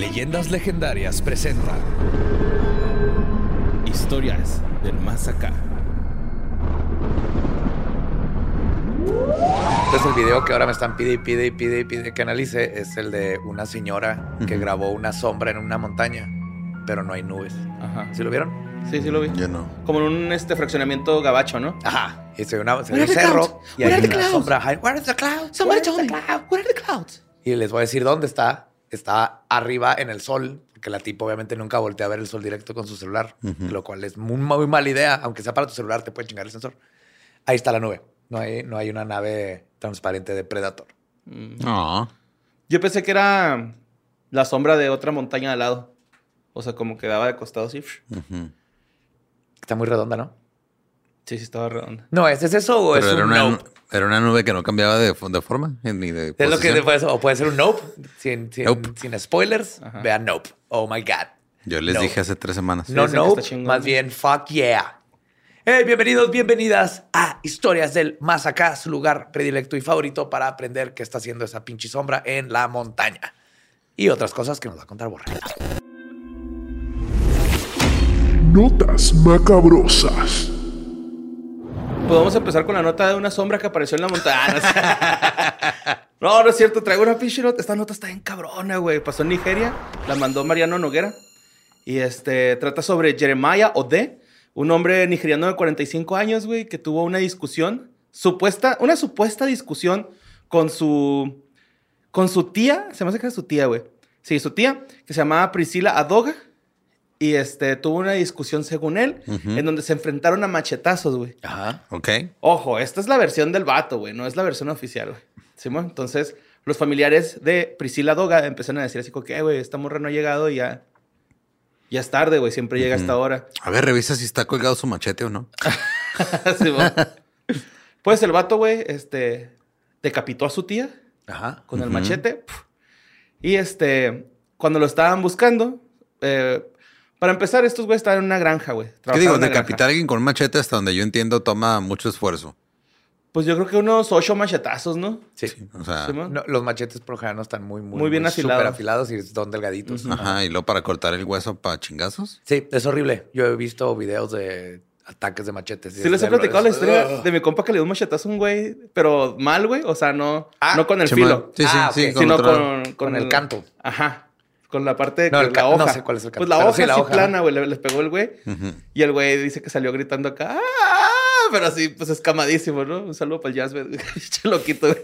Leyendas Legendarias presenta Historias del Más Acá. Entonces el video que ahora me están pide y pide y pide y pide que analice es el de una señora que grabó una sombra en una montaña, pero no hay nubes. Ajá. ¿Sí lo vieron? Sí, sí lo vi. Yo no. Como en un este fraccionamiento gabacho, ¿no? Ajá. Y se ve, una, se ve Where un are the cerro clouds? y Where hay are una clouds? sombra. Where is the cloud? Somebody Where told the me. cloud? What are the clouds? Y les voy a decir dónde está. Está arriba en el sol, porque la tipo obviamente nunca voltea a ver el sol directo con su celular, lo cual es muy, muy mala idea. Aunque sea para tu celular, te puede chingar el sensor. Ahí está la nube. No hay, no hay una nave transparente de Predator. Mm. No. Yo pensé que era la sombra de otra montaña al lado. O sea, como quedaba de costado así. Está muy redonda, ¿no? Sí, sí, estaba redonda. No, ¿es, es eso o Pero es era un una, nope? Era una nube que no cambiaba de, de forma eh, ni de Es lo que posición. puede o puede ser un nope, sin, sin, Nope. sin spoilers. Ajá. Vean nope. Oh my God. Yo les No. dije hace tres semanas. No que nope, más bien fuck yeah. Hey, bienvenidos, bienvenidas a Historias del Más Acá, su lugar predilecto y favorito para aprender qué está haciendo esa pinche sombra en la montaña. Y otras cosas que nos va a contar Borre. Notas macabrosas. Podemos empezar con la nota de una sombra que apareció en la montaña. No, no es cierto. Traigo una pinche. Esta nota está bien cabrona, güey. Pasó en Nigeria. La mandó Mariano Noguera. Y este trata sobre Jeremiah Ode, un hombre nigeriano de 45 años, güey, que tuvo una discusión, supuesta, una supuesta discusión con su, con su tía. Se me hace que era su tía, güey. Sí, su tía, que se llamaba Priscila Adoga. Y este tuvo una discusión, según él, en donde se enfrentaron a machetazos, güey. Ajá. Ok. Ojo, esta es la versión del vato, güey, no es la versión oficial, güey. ¿Simón? Entonces, los familiares de Priscila Doga empezaron a decir así como que, "Eh, güey, esta morra no ha llegado y ya. Ya es tarde, güey, siempre llega hasta ahora. A ver, revisa si está colgado su machete o no. Simón. pues el vato, güey, este, decapitó a su tía Ajá. con el machete. Y este, cuando lo estaban buscando, eh, para empezar, estos güeyes estaban en una granja, güey. ¿Qué digo? Decapitar a alguien con un machete, hasta donde yo entiendo, toma mucho esfuerzo. Pues yo creo que unos ocho machetazos, ¿no? Sí. O sea, Simón. No, los machetes por lo general no están muy, muy, Muy bien afilados. súper afilados y son delgaditos. ajá. Y luego para cortar el hueso para chingazos. Sí, es horrible. Yo he visto videos de ataques de machetes. Sí, es les he platicado la historia de mi compa que le dio un machetazo a un güey, pero mal, güey. O sea, no, Ah, no con el filo, Sí, sí, Ah, sí. con sino otro- con, Con el canto. Ajá. Con la parte de No, la ca- no hoja. sé cuál es el Pues la hoja sí, la así hoja. plana, güey. le- Les pegó el güey. Y el güey dice que salió gritando acá. ¡Ah! Pero así, pues escamadísimo, ¿no? Un saludo para el jazz, güey. Che loquito, güey.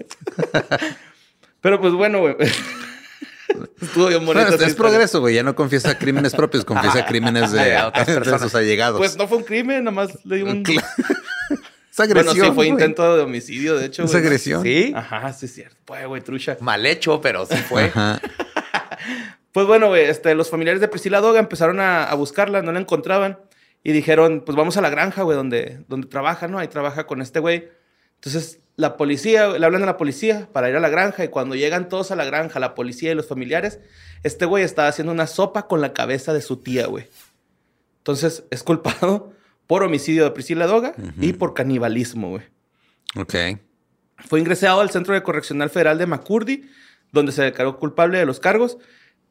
Pero pues bueno, güey. Estuvo bien bonito. Bueno, es, progreso, güey. Ya no confiesa crímenes propios, confiesa crímenes de, otras de sus allegados. Pues no fue un crimen, nada más le dio un. Es Bueno, agresión. sí, fue intento de homicidio, de hecho. Es agresión. Sí, Ajá, sí es cierto. Pues, güey, trucha. mal hecho, pero sí fue. Ajá. Pues bueno, güey, este, los familiares de Priscila Doga empezaron a, a buscarla, no la encontraban. Y dijeron, pues vamos a la granja, güey, donde, donde trabaja, ¿no? Ahí trabaja con este güey. Entonces, la policía, le hablan a la policía para ir a la granja. Y cuando llegan todos a la granja, la policía y los familiares, este güey estaba haciendo una sopa con la cabeza de su tía, güey. Entonces, es culpado por homicidio de Priscila Doga y por canibalismo, güey. Ok. Fue ingresado al Centro de Correccional Federal de Macurdi, donde se declaró culpable de los cargos.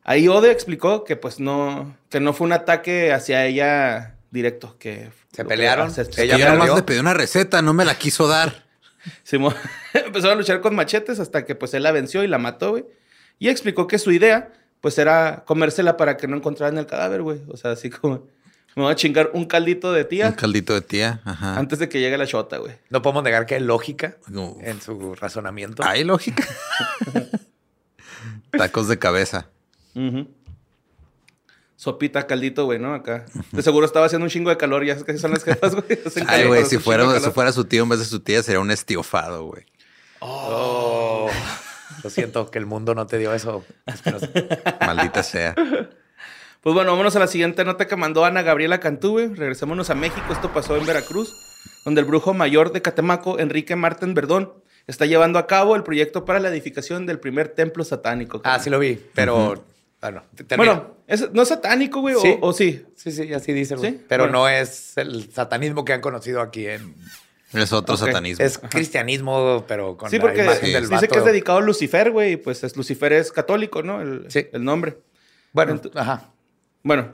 Ahí Ode explicó que pues no, que no fue un ataque hacia ella directo, que ¿Se lo que- pelearon? se- Ella nomás le pedí una receta, no me la quiso dar. Simón empezó a luchar con machetes hasta que pues él la venció y la mató, güey. Y explicó que su idea pues era comérsela para que no encontraran el cadáver, güey. O sea, así como me voy a chingar un caldito de Un tía caldito de tía. Ajá. antes de que llegue la chota, güey. No podemos negar que hay lógica en su razonamiento. Hay lógica. Tacos de cabeza. Ujú. Sopita, caldito, güey, ¿no? Acá. De seguro estaba haciendo un chingo de calor, ya es que son las jefas, güey. Ay, güey, si fuera, si fuera su tío en vez de su tía, sería un estiofado, güey. Oh, lo siento que el mundo no te dio eso. Maldita sea. Pues bueno, vámonos a la siguiente nota que mandó Ana Gabriela Cantú, güey. Regresémonos a México. Esto pasó en Veracruz, donde el brujo mayor de Catemaco, Enrique Marten Verdón, está llevando a cabo el proyecto para la edificación del primer templo satánico. Ah, sí lo vi, pero termina. Bueno, ¿es- ¿no es satánico, güey? Sí. O, o sí? sí, sí, así dice, güey. ¿Sí? Pero Bueno. no es el satanismo que han conocido aquí en Es otro Ok. satanismo. es cristianismo, pero con Sí, la porque imagen Sí. del dice vato. que es dedicado a Lucifer, güey. y Pues es, Lucifer es católico, ¿no? El, Sí. el nombre. Bueno, ajá. Bueno,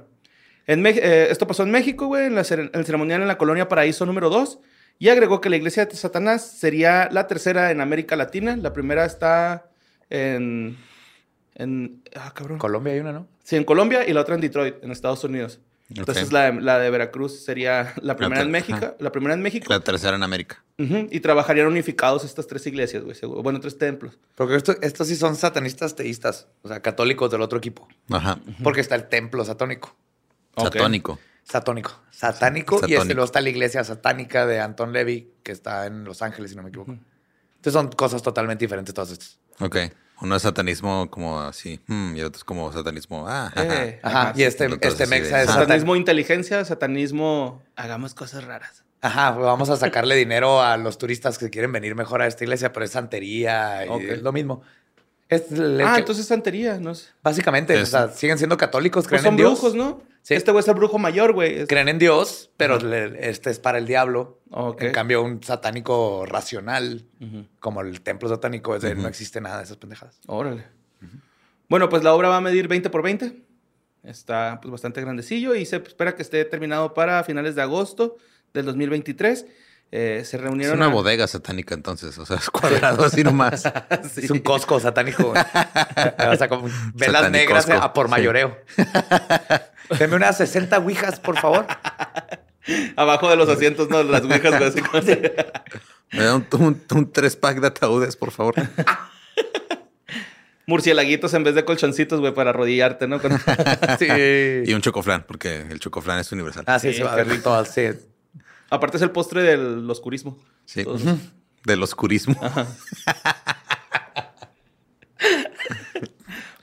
en eh, esto pasó en México, güey, en la el ceremonial en la colonia Paraíso número 2. Y agregó que la iglesia de Satanás sería la tercera en América Latina. La primera está en. En ah, cabrón. Colombia hay una, ¿no? Sí, en Colombia y la otra en Detroit, en Estados Unidos. Entonces la, de- la de Veracruz sería la primera en México. ajá. La primera en México. La tercera en América. Y trabajarían unificados estas tres iglesias, güey. seguro. Bueno, tres templos. Porque esto- estos sí son satanistas teístas, o sea, católicos del otro equipo. Ajá. Porque está el templo satónico. Ok. Satónico. Satónico. Satánico. Y este luego está la iglesia satánica de Anton Levy, que está en Los Ángeles, si no me equivoco. Entonces son cosas totalmente diferentes todas estas. Ok. Uno es satanismo como así. hmm, y el otro es como satanismo. Ah, ajá. Eh, Ajá. Ajá, y este, entonces este sí mexa es. Satanismo satanismo. inteligencia, satanismo hagamos cosas raras. Ajá, vamos a sacarle dinero a los turistas que quieren venir mejor a esta iglesia, pero es santería y es lo mismo. Es el- Ah, que- entonces santería, no sé. Básicamente, Es- o sea, siguen siendo católicos, Pues creen son en Dios. brujos, ¿no? Sí. Este güey es el brujo mayor, güey. Es- Creen en Dios, pero le- este es para el diablo. Ok. En cambio, un satánico racional, Ujú. como el templo satánico, es de Ujú. no existe nada de esas pendejadas. Órale. Bueno, pues la obra va a medir 20 por 20. Está pues bastante grandecillo y se espera que esté terminado para finales de agosto del 2023. Eh, se Es reunieron... una a- bodega satánica entonces. O sea, es cuadrado así nomás. Es un Costco satánico. o sea, como velas negras a por sí. mayoreo. Deme unas 60 ouijas, por favor. Abajo de los asientos, ¿no? Las ouijas, güey, así como- Me da un, un- un tres pack de ataúdes, por favor. Murcielaguitos en vez de colchoncitos, güey, para arrodillarte, ¿no? Con- Sí. Y un chocoflán, porque el chocoflán es universal. Ah, sí, Sí, se va a ver todo. Sí. Aparte es el postre del oscurismo. Sí. Del oscurismo.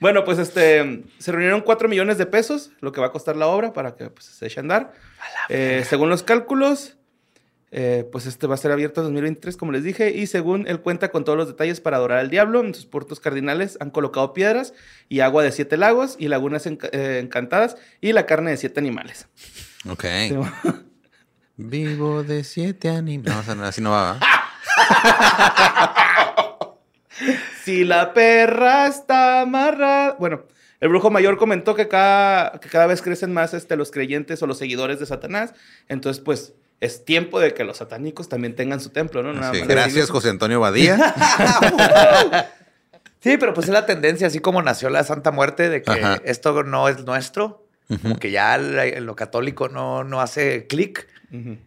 Bueno, pues este, se reunieron 4 millones de pesos, lo que va a costar la obra para que pues, se eche a andar. Eh, según los cálculos, eh, pues este va a ser abierto en 2023, como les dije, y según él cuenta con todos los detalles para adorar al diablo, en sus puertos cardinales han colocado piedras y agua de siete lagos y lagunas eh, encantadas y la carne de siete animales. Ok. Sí, Vivo de siete animales. No, así no va. Si la perra está amarrada. Bueno, el brujo mayor comentó que cada, que cada vez crecen más este, los creyentes o los seguidores de Satanás. Entonces, pues, es tiempo de que los satánicos también tengan su templo, ¿no? Nada Sí, más. Gracias, José Antonio Badía. Sí, pero pues es la tendencia, así como nació la Santa Muerte, de que Ajá. esto no es nuestro, como que ya lo católico no, no hace clic.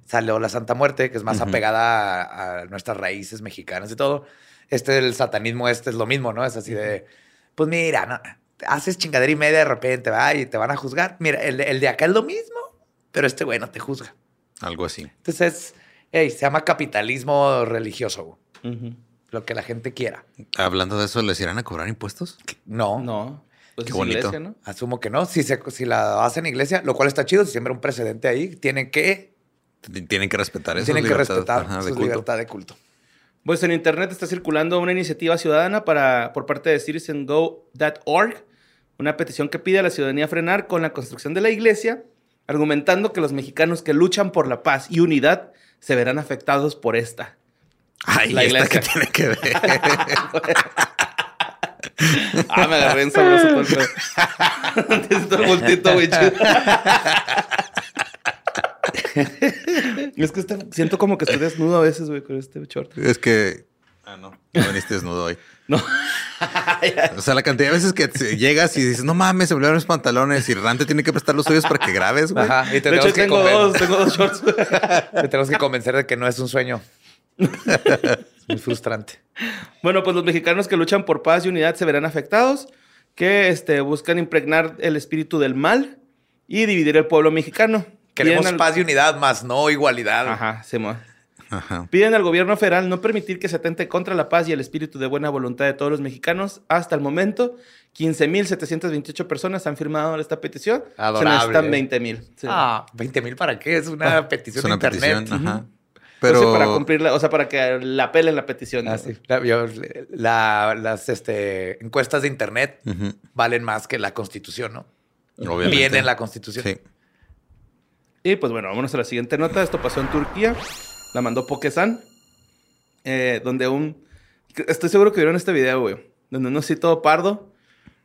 Salió la Santa Muerte, que es más apegada a, a nuestras raíces mexicanas y todo. Este, el satanismo este es lo mismo, ¿no? Es así de, pues mira, no, haces chingadera y media de repente, va, y te van a juzgar. Mira, el, de- el de acá es lo mismo, pero este güey no te juzga. Algo así. Entonces, es, hey, se llama capitalismo religioso, lo que la gente quiera. Hablando de eso, ¿les irán a cobrar impuestos? No, No. Pues Qué es bonito. iglesia, ¿no? asumo que no. Si, se, si la hacen iglesia, lo cual está chido, si siembra un precedente ahí, tienen que, Tienen que respetar eso. tienen que respetar Ajá, su culto. libertad de culto. Pues en internet está circulando una iniciativa ciudadana para, por parte de citizengo.org, una petición que pide a la ciudadanía frenar con la construcción de la iglesia, argumentando que los mexicanos que luchan por la paz y unidad se verán afectados por esta. Ay, La ¿y esta iglesia. qué tiene que ver? Ah, me agarré en sabroso todo el pedo. Necesito el bultito, güey. es que siento como que estoy desnudo a veces, güey, con este short. es que. Ah, no. No viniste desnudo hoy. No. O sea, la cantidad de veces que te- llegas y dices, no mames, se me olvidaron mis pantalones y Rante tiene que prestar los suyos para que grabes, güey. Ajá, y De tenemos hecho, que, tengo dos, tengo dos shorts. te tenemos que convencer de que no es un sueño. es muy frustrante. Bueno, pues los mexicanos que luchan por paz y unidad se verán afectados, que este, buscan impregnar el espíritu del mal y dividir el pueblo mexicano. Queremos al- paz y unidad, más no igualdad. Ajá, Simón. Ajá. Piden al gobierno federal no permitir que se atente contra la paz y el espíritu de buena voluntad de todos los mexicanos. Hasta el momento, 15.728 personas han firmado esta petición. Adorable. Se necesitan 20.000. Sí. Ah, 20 mil para qué? Es una Ah, petición Es una de internet. petición, ajá. Pero... Pero. para cumplirla, o sea, para que la apelen la petición. Ah, ¿no? sí. La- yo- la- las este, encuestas de internet valen más que la constitución, ¿no? Obviamente. Viene en la constitución. Sí. Y pues bueno, vámonos a la siguiente nota. Esto pasó en Turquía. La mandó Pokesan. eh, donde un... Estoy seguro que vieron este video, güey. Donde un osito pardo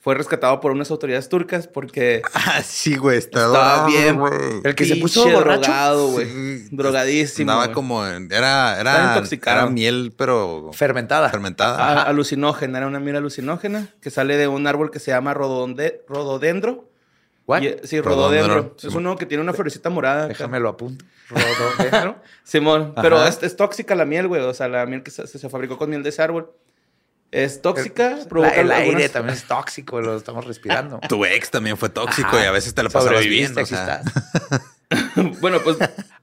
fue rescatado por unas autoridades turcas porque Ah, sí, güey. Estaba dorado, bien. El que se puso drogado, güey. Sí. Drogadísimo. Güey. como era, Estaba era, era miel, pero Fermentada. fermentada. A- alucinógena, era una miel alucinógena que sale de un árbol que se llama rododendro. What? Y- sí, Rododendro, es uno que tiene una florecita morada. Déjame lo apunto. Rododendro. Simón, pero es, es tóxica la miel, güey. O sea, la miel que se, se fabricó con miel de ese árbol. Es tóxica, La- provoca el aire también es tóxico, lo estamos respirando. Tu ex también fue tóxico Ajá. y a veces te la pasabas bien. O sea. Bueno, pues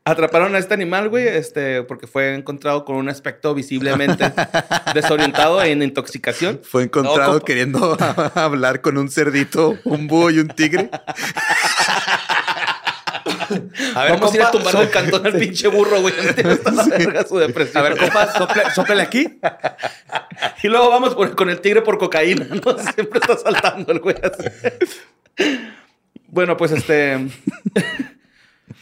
atraparon a este animal, güey, este, porque fue encontrado con un aspecto visiblemente desorientado en intoxicación. Fue encontrado No, queriendo hablar con un cerdito, un búho y un tigre. A Vamos a ir a tumbar del cantón al pinche burro, güey. Está la verga su depresión. A ver, compa, sople, soplele aquí. Y luego vamos por- con el tigre por cocaína, ¿no? Siempre está saltando el güey así. Bueno, pues este.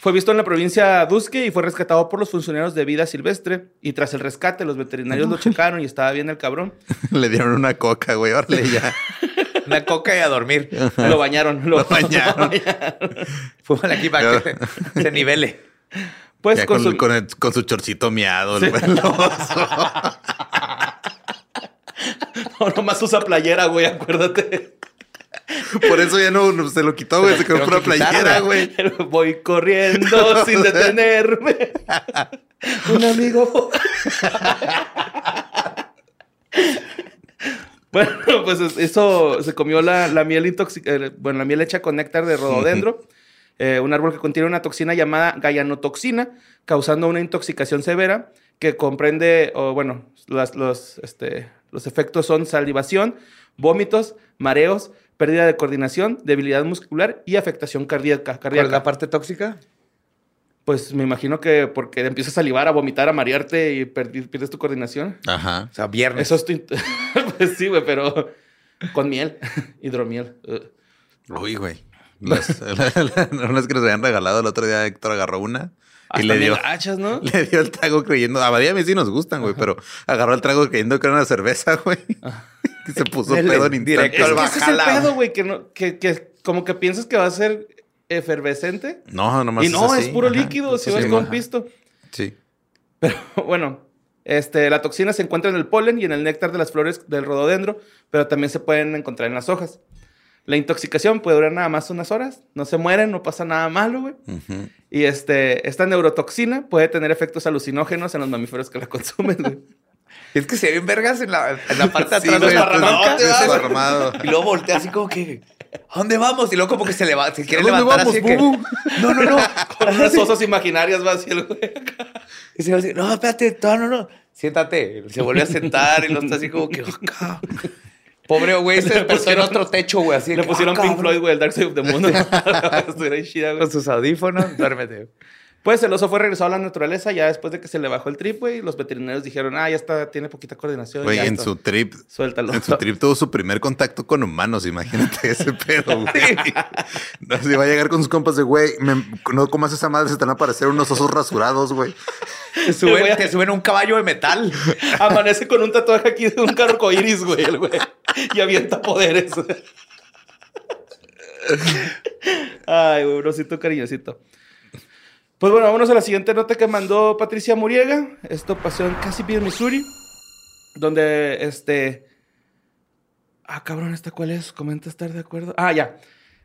Fue visto en la provincia Dusque y fue rescatado por los funcionarios de vida silvestre. Y tras el rescate, los veterinarios lo checaron y estaba bien el cabrón. Le dieron una coca, güey. Órale, ya. Una coca y a dormir. Lo bañaron. Lo, Lo bañaron. Fúmale aquí para que se nivele. Pues Ya con, con, su- con el- con su chorcito miado. el Sí. el. No, nomás usa playera, güey, acuérdate. Por eso ya no, no se lo quitó, güey. Se quedó quitarla. playera, güey. Voy corriendo sin detenerme. Un amigo. bueno, pues es- eso se comió la, la miel intoxicada, bueno, la miel hecha con néctar de rododendro, eh, un árbol que contiene una toxina llamada gallanotoxina, causando una intoxicación severa que comprende, bueno, las- los, este, los efectos son salivación, vómitos, mareos, pérdida de coordinación, debilidad muscular y afectación cardíaca. ¿Cuál es cardíaca. la parte tóxica? Pues me imagino que porque empiezas a salivar, a vomitar, a marearte y pierdes tu coordinación. Ajá. O sea, viernes. Eso es tu... pues sí, güey, pero con miel, hidromiel. Uy, güey. Las, unas que nos habían regalado el otro día, Héctor agarró una y le dio, bien gachas, ¿no? le dio el trago creyendo. A Badía a mí sí nos gustan, güey, pero agarró el trago creyendo que era una cerveza, güey. Y se puso pedo en directo instante. Es al que ese es el pedo, güey, que, no, que, que como que piensas que va a ser efervescente. No, nomás Y no, es así. puro Ajá. líquido, si vas con pisto. Sí. bueno, este, la toxina se encuentra en el polen y en el néctar de las flores del rododendro, pero también se pueden encontrar en las hojas. La intoxicación puede durar nada más unas horas, no se mueren, no pasa nada malo, güey. Y este, esta neurotoxina puede tener efectos alucinógenos en los mamíferos que la consumen, güey. Es que se ven vergas en la, en la parte de Sí, atrás desparramado. Y luego voltea así como que, ¿a dónde vamos? Y luego como que se levanta, se quiere ¿A dónde levantar vamos, así de que, Bubu? no, no, no. Con unas osas imaginarias va así el güey. Y se va así, no, espérate, no, no, no. Siéntate. Se vuelve a sentar y lo está así como que, acá. Pobre güey, se Le despertó en pusieron- otro techo, güey. Así Le que, pusieron ah, Pink. Floyd, güey, el Dark Side of the Moon. Estuviera ahí chida, güey. Con sus audífonos, duérmete. Pues el oso fue regresado a la naturaleza ya después de que se le bajó el trip, güey. Los veterinarios dijeron, ah, ya está, tiene poquita coordinación. Güey, en está. su trip, Suéltalo. en su trip tuvo su primer contacto con humanos, imagínate ese pedo, güey. No, si va a llegar con sus compas de, güey, no comas esa madre, se te van a aparecer unos osos rasurados, güey. Te suben, a- te suben un caballo de metal. Amanece con un tatuaje aquí de un carro iris, güey, el güey. Y avienta poderes. Ay, güey, un osito cariñosito. Pues bueno, vámonos a la siguiente nota que mandó Patricia Muriega. Esto pasó en Cassiville, Missouri. Donde, este... Ah, cabrón, ¿esta cuál es? Comenta estar de acuerdo. Ah, ya.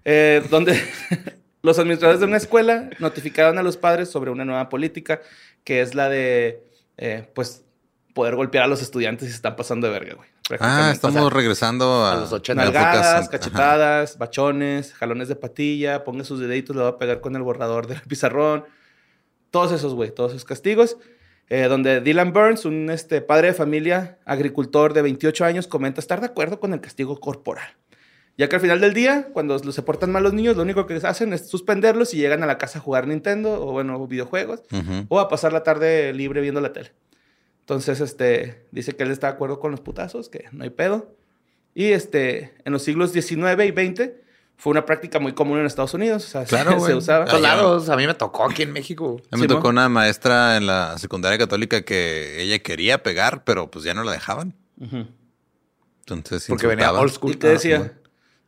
Eh, donde los administradores de una escuela notificaron a los padres sobre una nueva política que es la de, eh, pues, poder golpear a los estudiantes si se están pasando de verga, güey. Ah, estamos O sea, regresando a, a los 80. a épocas- Nalgadas, ajá. cachetadas, bachones, jalones de patilla, ponga sus deditos, le va a pegar con el borrador del pizarrón. Todos esos, güey, todos esos castigos. Eh, donde Dylan Burns, un este, padre de familia, agricultor de 28 años, comenta estar de acuerdo con el castigo corporal. Ya que al final del día, cuando se portan mal los niños, lo único que hacen es suspenderlos y llegan a la casa a jugar Nintendo o, bueno, videojuegos o a pasar la tarde libre viendo la tele. Entonces, este, dice que él está de acuerdo con los putazos, que no hay pedo. Y este, en los siglos XIX y XX fue una práctica muy común en Estados Unidos. O sea, Claro, se, usaba. Ah. A mí me tocó aquí en México. A mí me Sí, tocó ¿no? una maestra en la secundaria católica que ella quería pegar, pero pues ya no la dejaban. Ujú. Entonces Porque venía insultaba. old school. ¿Y qué Ah, decía?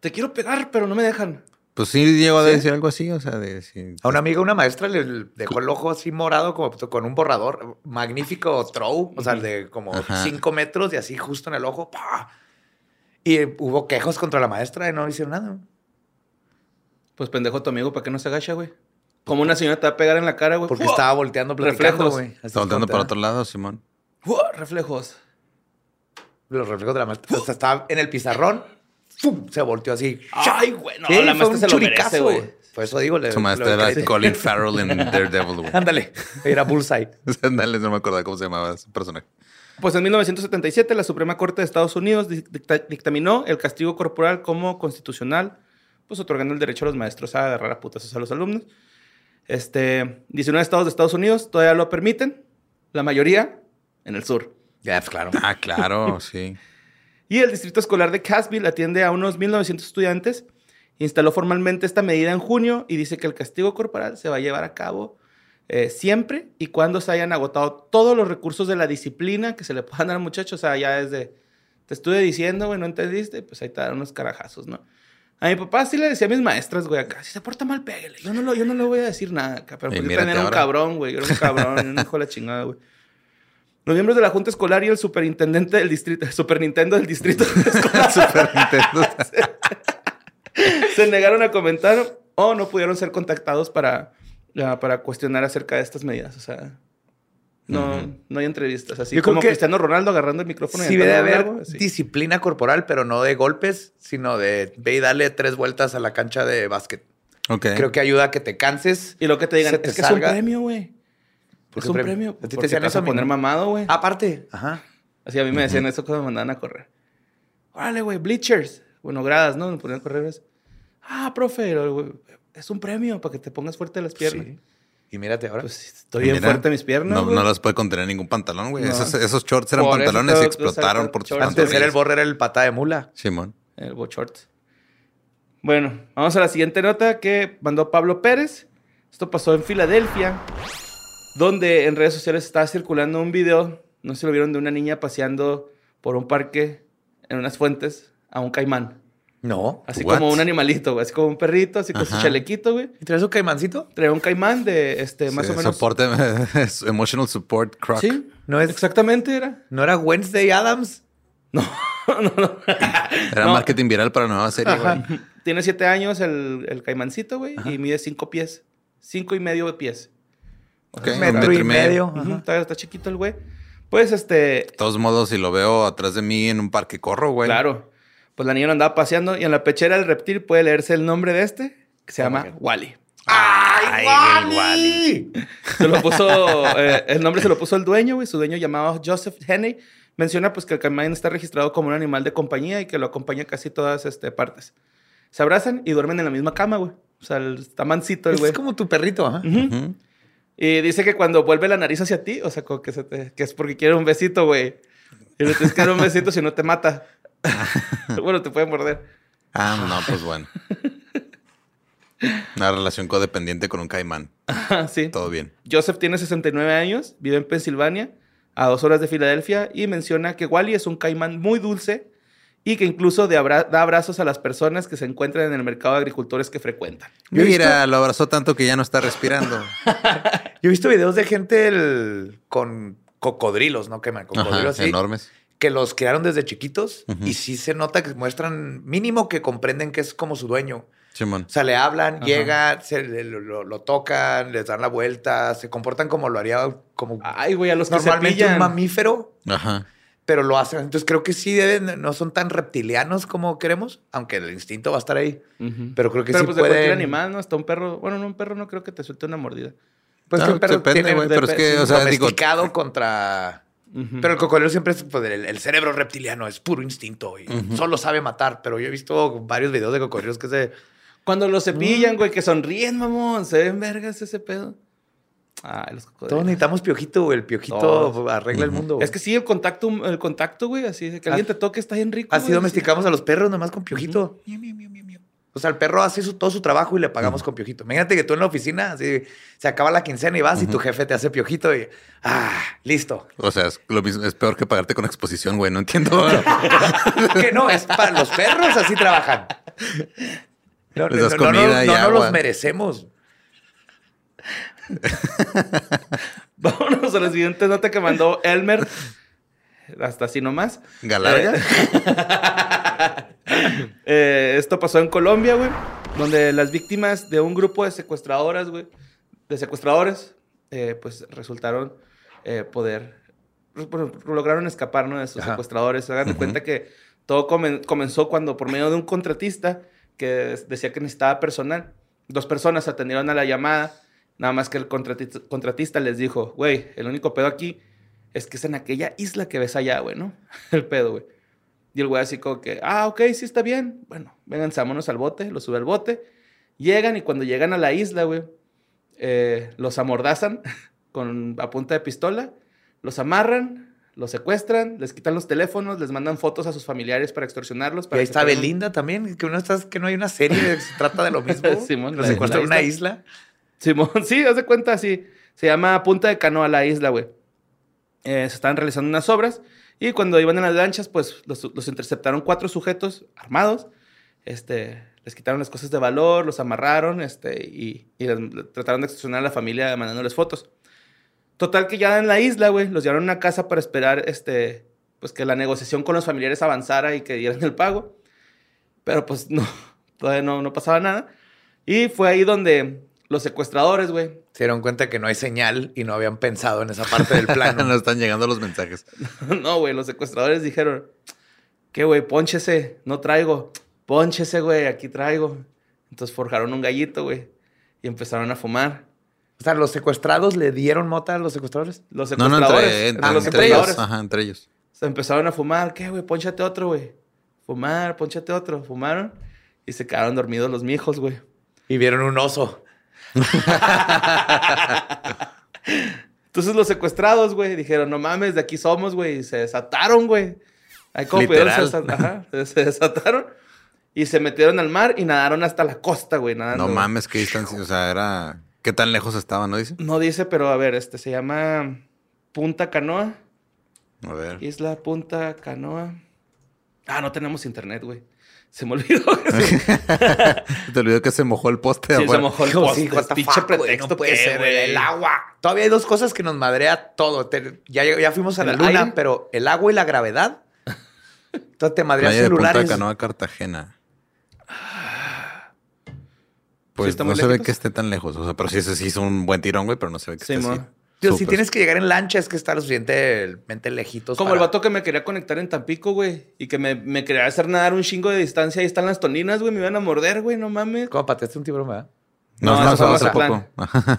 te quiero pegar, pero no me dejan. Pues sí llegó a decir algo así, o sea, de decir... A una amiga, una maestra, le dejó el ojo así morado como con un borrador magnífico throw, o sea, de como Ajá. cinco metros y así justo en el ojo. Y hubo quejos contra la maestra y no hicieron nada. Pues pendejo tu amigo, ¿para qué no se agacha, güey? Como una señora te va a pegar en la cara, güey. Porque estaba volteando platicando, Reflejos. güey. Está volteando para otro lado, Simón. ¡Fua! Reflejos. Los reflejos de la maestra. O sea, estaba en el pizarrón. ¡fum! Se volteó así. Ay, güey. No, Sí, la maestra un se lo merece, güey. Por eso digo, le, Su maestra era. Colin Farrell en Daredevil, güey. Ándale, era Bullseye. Ándale, no me acordaba cómo se llamaba ese personaje. Pues en 1977 la Suprema Corte de Estados Unidos dic- dicta- dictaminó el castigo corporal como constitucional, pues otorgando el derecho a los maestros a agarrar a putazos a los alumnos. Este, 19 estados de Estados Unidos todavía lo permiten, la mayoría en el sur. Ya, pues claro. Ah, claro, sí. Y el Distrito Escolar de Cassville atiende a unos 1.900 estudiantes. Instaló formalmente esta medida en junio y dice que el castigo corporal se va a llevar a cabo eh, siempre y cuando se hayan agotado todos los recursos de la disciplina que se le puedan dar al muchacho. O sea, ya desde, te estuve diciendo, güey, no entendiste, pues ahí te dan unos carajazos, ¿no? A mi papá sí le decía a mis maestras, güey, acá, si se porta mal, pégale. Yo no, lo, yo no le voy a decir nada acá, pero mírate también era un cabrón, güey. Yo era un cabrón, un hijo de la chingada, güey. Los miembros de la Junta Escolar y el superintendente del distrito, el Super Nintendo del distrito escolar Super Nintendo. se negaron a comentar o no pudieron ser contactados para, ya, para cuestionar acerca de estas medidas. O sea, no, no hay entrevistas. Así Yo como que Cristiano Ronaldo agarrando el micrófono. y Sí debe aventándole haber algo, disciplina corporal, pero no de golpes, sino de ve y dale tres vueltas a la cancha de básquet. Ok. Creo que ayuda a que te canses. Y lo que te digan, te es que es salga. un premio, güey. ¿Por Es un premio? premio. ¿A ti te decían eso, a poner mamado, güey. Aparte, ajá. Así a mí me decían eso cuando me mandaban a correr. Órale, güey, bleachers. Bueno, gradas, ¿no? Me ponían a correr. Ah, profe, güey, es un premio para que te pongas fuerte las piernas. Sí. Y mírate ahora. Pues estoy bien Mira, fuerte mis piernas. No, las puede contener ningún pantalón, güey. No. Esos, esos shorts eran Por eso pantalones y explotaron por tus shorts. Antes era el borre era el pata de mula. Simón. El bochort. Bueno, vamos a la siguiente nota que mandó Pablo Pérez. Esto pasó en Filadelfia, donde en redes sociales estaba circulando un video, no sé si lo vieron, de una niña paseando por un parque en unas fuentes a un caimán. No. Así What? como un animalito, güey. Así como un perrito, así con su Ajá. chalequito, güey. ¿Y traes un caimancito? Trae un caimán de, este, más Sí, o menos... Soporte, emotional support croc. Sí, No es- exactamente era. ¿No era Wednesday Adams? Era No. marketing viral para nueva serie, güey. Tiene siete años el, el caimancito, güey, y mide cinco pies. Cinco y medio de pies. Ok, un metro, y medio. Está, está chiquito el güey. Pues, este, De todos modos, si lo veo atrás de mí en un parque, corro, güey. claro. Pues la niña lo andaba paseando y en la pechera del reptil puede leerse el nombre de este, que se llama Wally. ¡Ay, Wally! Se lo puso, eh, el nombre se lo puso el dueño, güey. Su dueño llamado Joseph Henney. Menciona pues que el caimán está registrado como un animal de compañía y que lo acompaña casi todas este, partes. Se abrazan y duermen en la misma cama, güey. O sea, está mansito el güey. Es como tu perrito, ajá. Ujú. Ujú. Y dice que cuando vuelve la nariz hacia ti, o sea, que, se te- que es porque quiere un besito, güey. Y le tienes que dar un besito si no te mata. bueno, te puede morder. Ah, no, pues bueno. Una relación codependiente con un caimán. sí. Todo bien. Joseph tiene 69 años, vive en Pensilvania, a dos horas de Filadelfia, y menciona que Wally es un caimán muy dulce y que incluso de abra- da abrazos a las personas que se encuentran en el mercado de agricultores que frecuentan. Yo Mira, lo abrazó tanto que ya no está respirando. Yo he visto videos de gente el- con cocodrilos, ¿no? Que me Ajá, cocodrilos así. enormes. Que los criaron desde chiquitos y sí se nota que muestran mínimo que comprenden que es como su dueño. Simón. O sea, le hablan, Ajá. llegan, se, le- lo, tocan, les dan la vuelta, se comportan como lo haría como Ay, güey, a los que normalmente se pillan. un mamífero, Ajá. pero lo hacen. Entonces creo que sí deben, no son tan reptilianos como queremos, aunque el instinto va a estar ahí. Pero creo que Pero sí pues de cualquier pueden. animal, ¿no? Hasta un perro. Bueno, no, un perro no creo que te suelte una mordida. Pues Ah, que un perro depende, tiene güey, pero es que, sí, o sea, digo- domesticado Pero el cocodrilo siempre es pues, el, el cerebro reptiliano, es puro instinto y solo sabe matar. Pero yo he visto varios videos de cocodrilos que se. Cuando los cepillan, güey, que sonríen, mamón. Se ven vergas ese pedo. Ay, los cocodrilos. Todos necesitamos piojito, güey. El piojito Todos. arregla el mundo. Es que sí, el contacto, el contacto, güey, así de que alguien te toque está bien rico. Así güey, domesticamos a los perros nomás con piojito. Miau. O sea, el perro hace su- todo su trabajo y le pagamos con piojito. Imagínate que tú en la oficina, así, se acaba la quincena y vas y tu jefe te hace piojito y, ah, listo. O sea, es, lo mismo, es peor que pagarte con exposición, güey. No entiendo. que no, es para los perros, así trabajan. No, Les das no, no, comida no, y no, no agua. los merecemos. Vámonos a la siguiente nota que mandó Elmer. Hasta así nomás. Galarga. Eh, esto pasó en Colombia, güey. Donde las víctimas de un grupo de secuestradoras, güey. De secuestradores, eh, pues resultaron eh, poder. lograron escapar, ¿no? De esos Ajá. secuestradores. Se hagan de cuenta que todo comen- comenzó cuando, por medio de un contratista que decía que necesitaba personal, dos personas atendieron a la llamada. Nada más que el contratista, contratista les dijo, güey, el único pedo aquí es que es en aquella isla que ves allá, güey, ¿no? El pedo, güey. Y el güey así como que, ah, ok, sí está bien. Bueno, vengan, vámonos al bote, lo sube al bote. Llegan y cuando llegan a la isla, güey, eh, los amordazan con, a punta de pistola, los amarran, los secuestran, les quitan los teléfonos, les mandan fotos a sus familiares para extorsionarlos. Y Para ahí que está Belinda también, que uno está, que no hay una serie que se trata de lo mismo. Simón, Lo la de secuestra la en una isla. Simón, sí, haz de cuenta, sí. Se llama Punta de Canoa la isla, güey. Eh, se estaban realizando unas obras y cuando iban en las lanchas, pues los, los interceptaron cuatro sujetos armados. Este, les quitaron las cosas de valor, los amarraron este, y, y les- trataron de extorsionar a la familia mandándoles fotos. Total que ya en la isla, güey, los llevaron a una casa para esperar este, pues que la negociación con los familiares avanzara y que dieran el pago. Pero pues no, todavía no, no pasaba nada. Y fue ahí donde los secuestradores, güey, Se dieron cuenta que no hay señal y no habían pensado en esa parte del plano. Nos están llegando los mensajes. no, güey, los secuestradores dijeron, ¿qué, güey? Pónchese, no traigo. Pónchese, güey, aquí traigo. Entonces forjaron un gallito, güey, y empezaron a fumar. O sea, los secuestrados le dieron mota a los secuestradores. Los No, no, secuestradores, entre, entre ah, los entre ellos. secuestradores, Ajá, entre ellos. se empezaron a fumar. ¿Qué, güey? Pónchate otro, güey. Fumar, pónchate otro. Fumaron y se quedaron dormidos los mijos, güey. Y vieron un oso. Entonces los secuestrados, güey, dijeron, no mames, de aquí somos, güey. Y se desataron, güey. Ahí como pudieron, se, ajá, se- desataron. Y se metieron al mar y nadaron hasta la costa, güey. No güey. mames, qué distancia. O sea, era. ¿Qué tan lejos estaban, no dice? No dice, pero a ver, este se llama Punta Canoa. A ver. Isla Punta Canoa. Ah, no tenemos internet, güey. Se me olvidó. Sí, Te olvidó que se mojó el poste de sí, se mojó el poste. sí, pinche pretexto no puede ser, güey. El agua. Todavía hay dos cosas que nos madrea todo. Te- ya, ya fuimos a la ¿El luna, aire? pero el agua y la gravedad. Entonces te madrea Playa de Punta celulares. Canoa, Cartagena. ¿Sí Pues está no muy se ve lejitos? que esté tan lejos. O sea, pero sí, ese sí hizo un buen tirón, güey, pero no se ve que Sí, esté así. Digo, si tienes que llegar en lancha es que está lo suficientemente lejitos. Como para- el vato que me quería conectar en Tampico, güey. Y que me, me quería hacer nadar un chingo de distancia. Ahí están las toninas, güey. Me iban a morder, güey. No mames. ¿Cómo pateaste un tiburón, verdad? No, No, no, hace poco.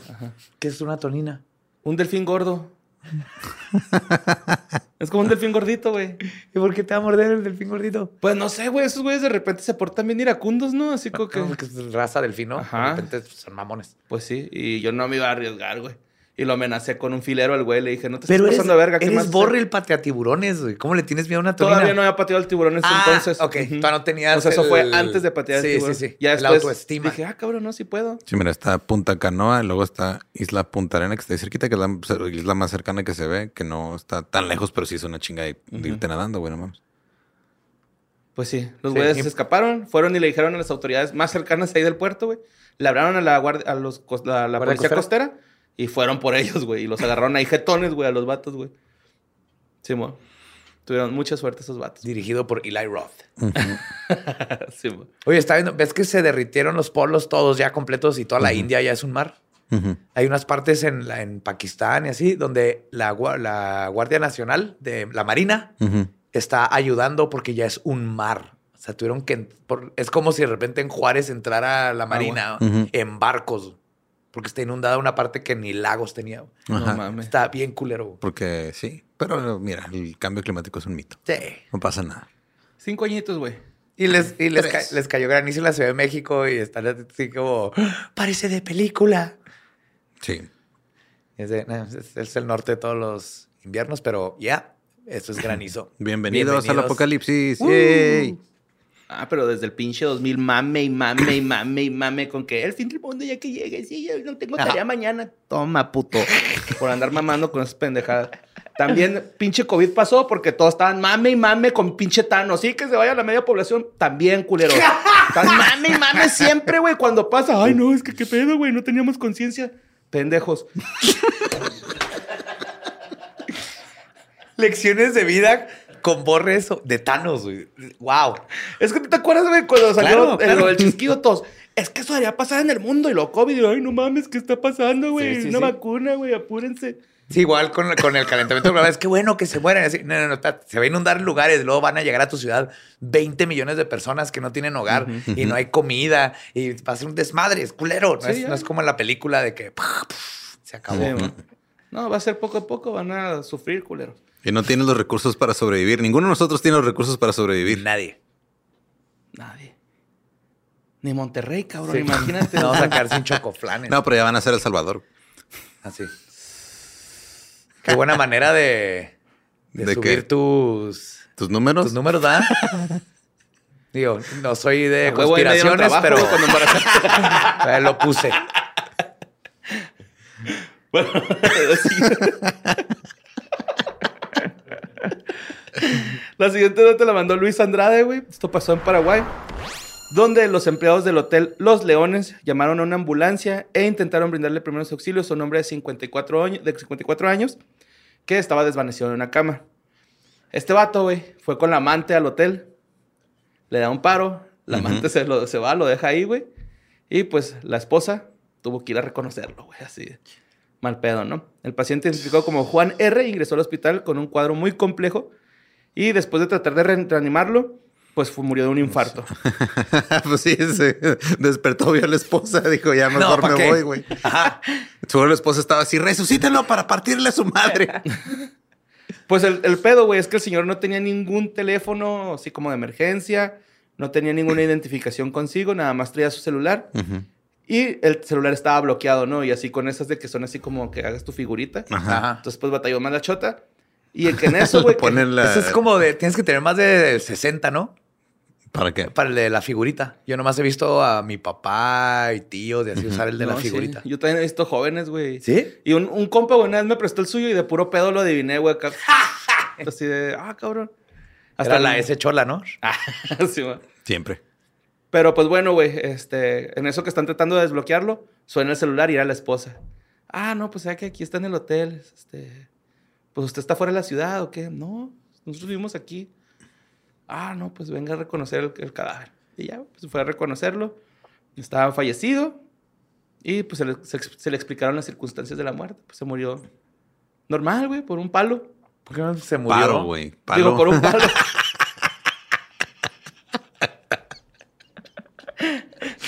¿Qué es una tonina? Un delfín gordo. es como un delfín gordito, güey. ¿Y por qué te va a morder el delfín gordito? Pues no sé, güey. Esos güeyes de repente se portan bien iracundos, ¿no? Así como que... No, porque es raza delfino. Ajá. De repente son mamones. Pues sí. Y yo no me iba a arriesgar, güey. Y lo amenacé con un filero al güey. Le dije, no te Pero estás eres, pasando de verga. ¿Qué eres más? borre el pateatiburones, güey. ¿Cómo le tienes miedo a una tonina? Todavía no había pateado el tiburón en ese Ah, entonces. ok. Ujú. Todavía no tenías O sea, eso fue antes de patear Sí, el tiburón. sí, sí. Ya La después autoestima. Dije, ah, cabrón, no, sí puedo. Sí, mira, está Punta Canoa, y luego está Isla Punta Arena, que está ahí cerquita, que es la isla más cercana que se ve, que no está tan lejos, pero sí es una chinga de, de irte nadando, güey, no mames. Pues sí, los Sí, güeyes y- se escaparon, fueron y le dijeron a las autoridades más cercanas ahí del puerto, güey. Le hablaron a la guardia, a los, la, la ¿Guardia policía costera? Y fueron por ellos, güey. Y los agarraron ahí jetones, güey, a los vatos, güey. Sí, mo. Tuvieron mucha suerte esos vatos. Dirigido por Eli Roth. sí, mo. Oye, está viendo, ¿ves que se derritieron los polos todos ya completos y toda la India ya es un mar? Hay unas partes en, la- en Pakistán y así donde la, la Guardia Nacional de la Marina está ayudando porque ya es un mar. O sea, tuvieron que... por- es como si de repente en Juárez entrara la Marina Ujú. en barcos. Porque está inundada una parte que ni lagos tenía. Ajá. No mames. Está bien culero. güey. Porque sí, pero mira, el cambio climático es un mito. Sí. No pasa nada. Cinco añitos, güey. Y les, y les, ca- les cayó granizo en la Ciudad de México y están así como... "¡Ah! Parece de película. Sí. Es, de- no, es, es el norte de todos los inviernos, pero ya, eso es granizo. Bienvenidos, al Bienvenidos. apocalipsis. Uh. Yay. Ah, pero desde el pinche 2000 mame y mame y mame y mame con que el fin del mundo ya que llegue, sí, ya no tengo tarea mañana. Toma, puto. Por andar mamando con esas pendejadas. También pinche COVID pasó porque todos estaban mame y mame con pinche Tano. Sí, que se vaya la media población. También, culero. Están mame y mame siempre, güey. Cuando pasa, ay, no, es que qué pedo, güey. No teníamos conciencia. Pendejos. Lecciones de vida con borres de Thanos, güey. Wow. Es que te acuerdas, güey, cuando salió Claro, el- claro. el, chisquido todos. Es que eso debería pasar en el mundo y lo COVID. Y, ay, no mames, ¿qué está pasando, güey? Sí, sí, Una sí. vacuna, güey, apúrense. Sí, igual con, con el calentamiento global. Es que bueno que se mueran. Así, no, no, no, espérate, se va a inundar lugares. Luego van a llegar a tu ciudad 20 millones de personas que no tienen hogar y no hay comida y va a ser un desmadre. Es culero. No, es, ya. no es como en la película de que se acabó. No, va a ser poco a poco. Van a sufrir, culero. Y no tienes los recursos para sobrevivir. Ninguno de nosotros tiene los recursos para sobrevivir. Nadie. Nadie. Ni Monterrey, cabrón. Sí. Imagínate. No vamos a quedar sin chocoflanes. No, pero ya van a ser El Salvador. Así. Qué buena manera de, de, ¿De subir qué? tus, ¿Tus números? tus números, ¿verdad? Digo, no soy de conspiraciones, trabajo, pero güey, cuando embarazaste. lo puse. Bueno, sí. La siguiente nota la mandó Luis Andrade, güey. Esto pasó en Paraguay. Donde los empleados del hotel Los Leones llamaron a una ambulancia e intentaron brindarle primeros auxilios a un hombre de 54 años, de 54 años que estaba desvanecido en una cama. Este vato, güey, fue con la amante al hotel. Le da un paro. La amante se, lo, se va, lo deja ahí, güey. Y pues la esposa tuvo que ir a reconocerlo, güey, así. Mal pedo, ¿no? El paciente identificado como Juan R. ingresó al hospital con un cuadro muy complejo y después de tratar de re- reanimarlo, pues fue, murió de un infarto. pues sí, se despertó, vio a la esposa, dijo, ya mejor ¿pa' me qué? voy, güey. Seguro la esposa estaba así, resucítenlo para partirle a su madre. Pues el, el pedo, güey, es que el señor no tenía ningún teléfono así como de emergencia, no tenía ninguna identificación consigo, nada más traía su celular y el celular estaba bloqueado, ¿no? Y así con esas de que son así como que hagas tu figurita. Ajá. Entonces pues batalló más la chota. Y el que en eso, güey, la... Eso es como de, tienes que tener más de 60, ¿no? ¿Para qué? Para el de la figurita. Yo nomás he visto a mi papá y tíos de así usar el de la No, sí. figurita. Yo también he visto jóvenes, güey. ¿Sí? Y un, un compa, güey, una vez me prestó el suyo y de puro pedo lo adiviné, güey. acá. Así de, ah, cabrón. Hasta el- la S chola, ¿no? Ah, sí, güey. Siempre. Pero pues bueno, güey, este, en eso que están tratando de desbloquearlo, suena el celular y era la esposa. Ah, no, pues ya que aquí está en el hotel. Este, pues usted está fuera de la ciudad o qué? No, nosotros vivimos aquí. Ah, no, pues venga a reconocer el, el cadáver. Y ya, pues fue a reconocerlo. Estaba fallecido. Y pues se le, se ex- se le explicaron las circunstancias de la muerte. Pues se murió normal, güey, por un palo. ¿Por qué no se murió? Paro, güey. Digo, por un palo.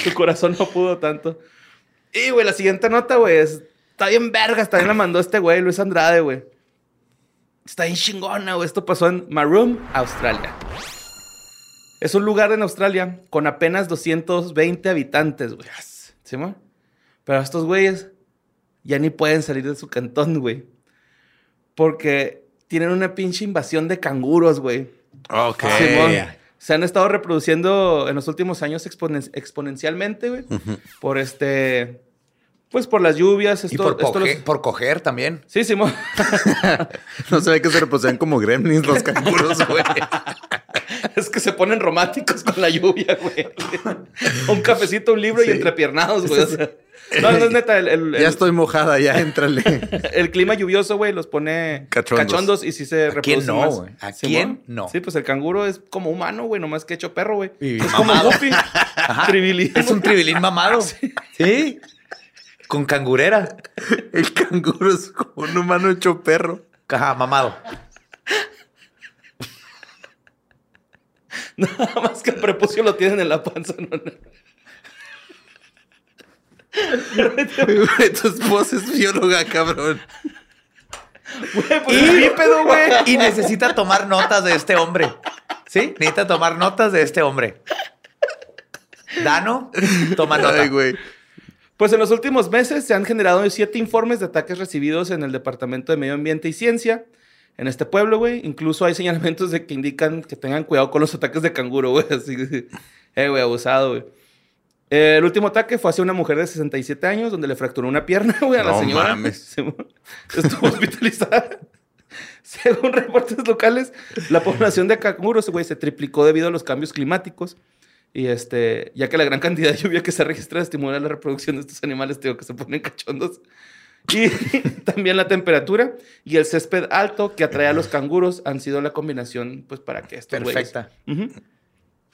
Su corazón no pudo tanto. Y, güey, la siguiente nota, güey, es- está bien vergas. También la mandó este güey, Luis Andrade, güey. Está bien chingona, güey. Esto pasó en Maroom, Australia. Es un lugar en Australia con apenas 220 habitantes, güey. ¿Sí? Pero estos güeyes ya ni pueden salir de su cantón, güey. Porque tienen una pinche invasión de canguros, güey. Ok. Simón. Se han estado reproduciendo en los últimos años exponen- exponencialmente, güey. Por este. Pues por las lluvias. Esto, Y por, esto los- por coger también. Sí, Simón. No se ve que se reproducían como gremlins los canguros, güey. es que se ponen románticos con la lluvia, güey. un cafecito, un libro y Sí. entrepiernados, güey. O sea, no, no es neta. El, el- Ya estoy mojada, ya éntrale. el clima lluvioso, güey, los pone Cachondos. cachondos, y sí se ¿A quién reproducen no, más. güey? ¿A Simón. quién no? Sí, pues el canguro es como humano, güey, nomás que hecho perro, güey. Y Es como mamado. Goofy. Tribilín. Es un tribilín mamado. Sí. Con cangurera. El canguro es como un humano hecho perro. Ajá, mamado. Nada más que el prepucio lo tienen en la panza. No, no. Güey, tu esposa es bióloga, cabrón. Güey, pues es bípedo, güey. Y necesita tomar notas de este hombre. ¿Sí? Necesita tomar notas de este hombre. Dano, toma nota. Ay, güey. Pues en los últimos meses se han generado siete informes de ataques recibidos en el Departamento de Medio Ambiente y Ciencia, en este pueblo, güey. Incluso hay señalamientos de que indican que tengan cuidado con los ataques de canguro, güey. Así que, eh, güey, abusado, güey. Eh, el último ataque fue hacia una mujer de 67 años donde le fracturó una pierna, güey, a la No señora. mames. Estuvo hospitalizada. Según reportes locales, la población de canguros, güey, se triplicó debido a los cambios climáticos. Y este, ya que la gran cantidad de lluvia que se registra estimula la reproducción de estos animales, tío, que se ponen cachondos. Y también la temperatura y el césped alto que atrae a los canguros han sido la combinación, pues, para que güeyes- Perfecta. Ujú.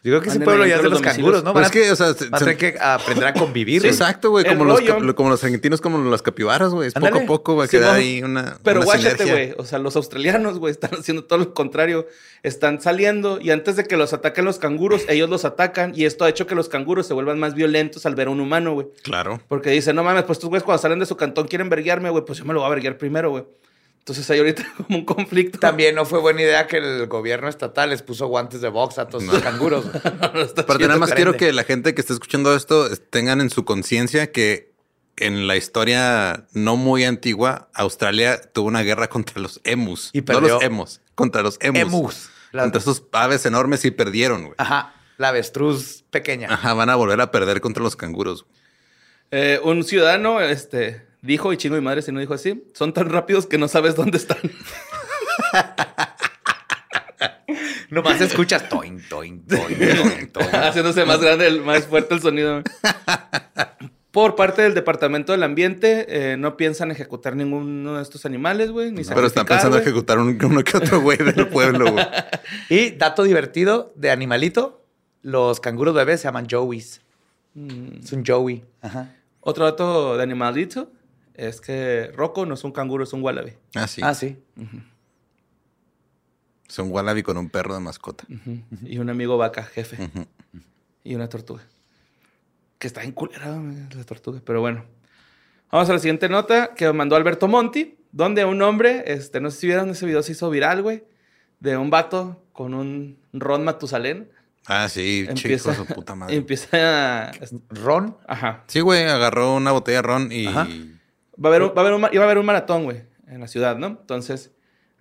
Yo creo que ese pueblo ya es de los los canguros, ¿no? Pues Van es a- que, o sea, se- van a tener que aprender a convivir. Sí, güey. Exacto, güey, como los, como los argentinos, como las capibaras, güey. Es poco a poco, va a Sí, quedar no. ahí una. Pero guáchate, güey. O sea, los australianos, güey, están haciendo todo lo contrario. Están saliendo y antes de que los ataquen los canguros, ellos los atacan. Y esto ha hecho que los canguros se vuelvan más violentos al ver a un humano, güey. Claro. Porque dicen, no mames, pues estos güeyes cuando salen de su cantón quieren verguiarme, güey, pues yo me lo voy a verguiar primero, güey. Entonces hay ahorita como un conflicto. También no fue buena idea que el gobierno estatal les puso guantes de box a todos los canguros. No, está Pero nada más prende. quiero que la gente que esté escuchando esto es- tengan en su conciencia que en la historia no muy antigua, Australia tuvo una guerra contra los emus. Y no perdió. los emos, contra los emus. Emus. La- Contra esos aves enormes y perdieron, güey. Ajá. La avestruz pequeña. Ajá, van a volver a perder contra los canguros. Eh, un ciudadano este, dijo, y chingo mi madre si no dijo así, son tan rápidos que no sabes dónde están. Nomás escuchas toin, toin, toin, toin, toin. Haciéndose más grande, el, más fuerte el sonido. Por parte del Departamento del Ambiente, eh, no piensan ejecutar ninguno de estos animales, güey. Ni Pero están pensando güey. ejecutar un, uno que otro güey del pueblo, güey. Y dato divertido de animalito, los canguros bebés se llaman joeys. Mm. Es un joey. Ajá. Otro dato de animalito es que Rocco no es un canguro, es un wallaby. Ah, sí. Ah, sí. Es un wallaby con un perro de mascota. Y un amigo vaca, jefe. Y una tortuga. Que está en culera güey, la tortuga, pero bueno. Vamos a la siguiente nota que mandó Alberto Monti, donde un hombre, este, no sé si vieron ese video, se hizo viral, güey, de un vato con un Ron Matusalén. Ah, sí, Empieza, chico, su puta madre. empieza a... Ron. Ajá. Sí, güey, agarró una botella de ron y... Ajá. Va a haber un, va a haber un ma- iba a haber un maratón, güey, en la ciudad, ¿no? Entonces,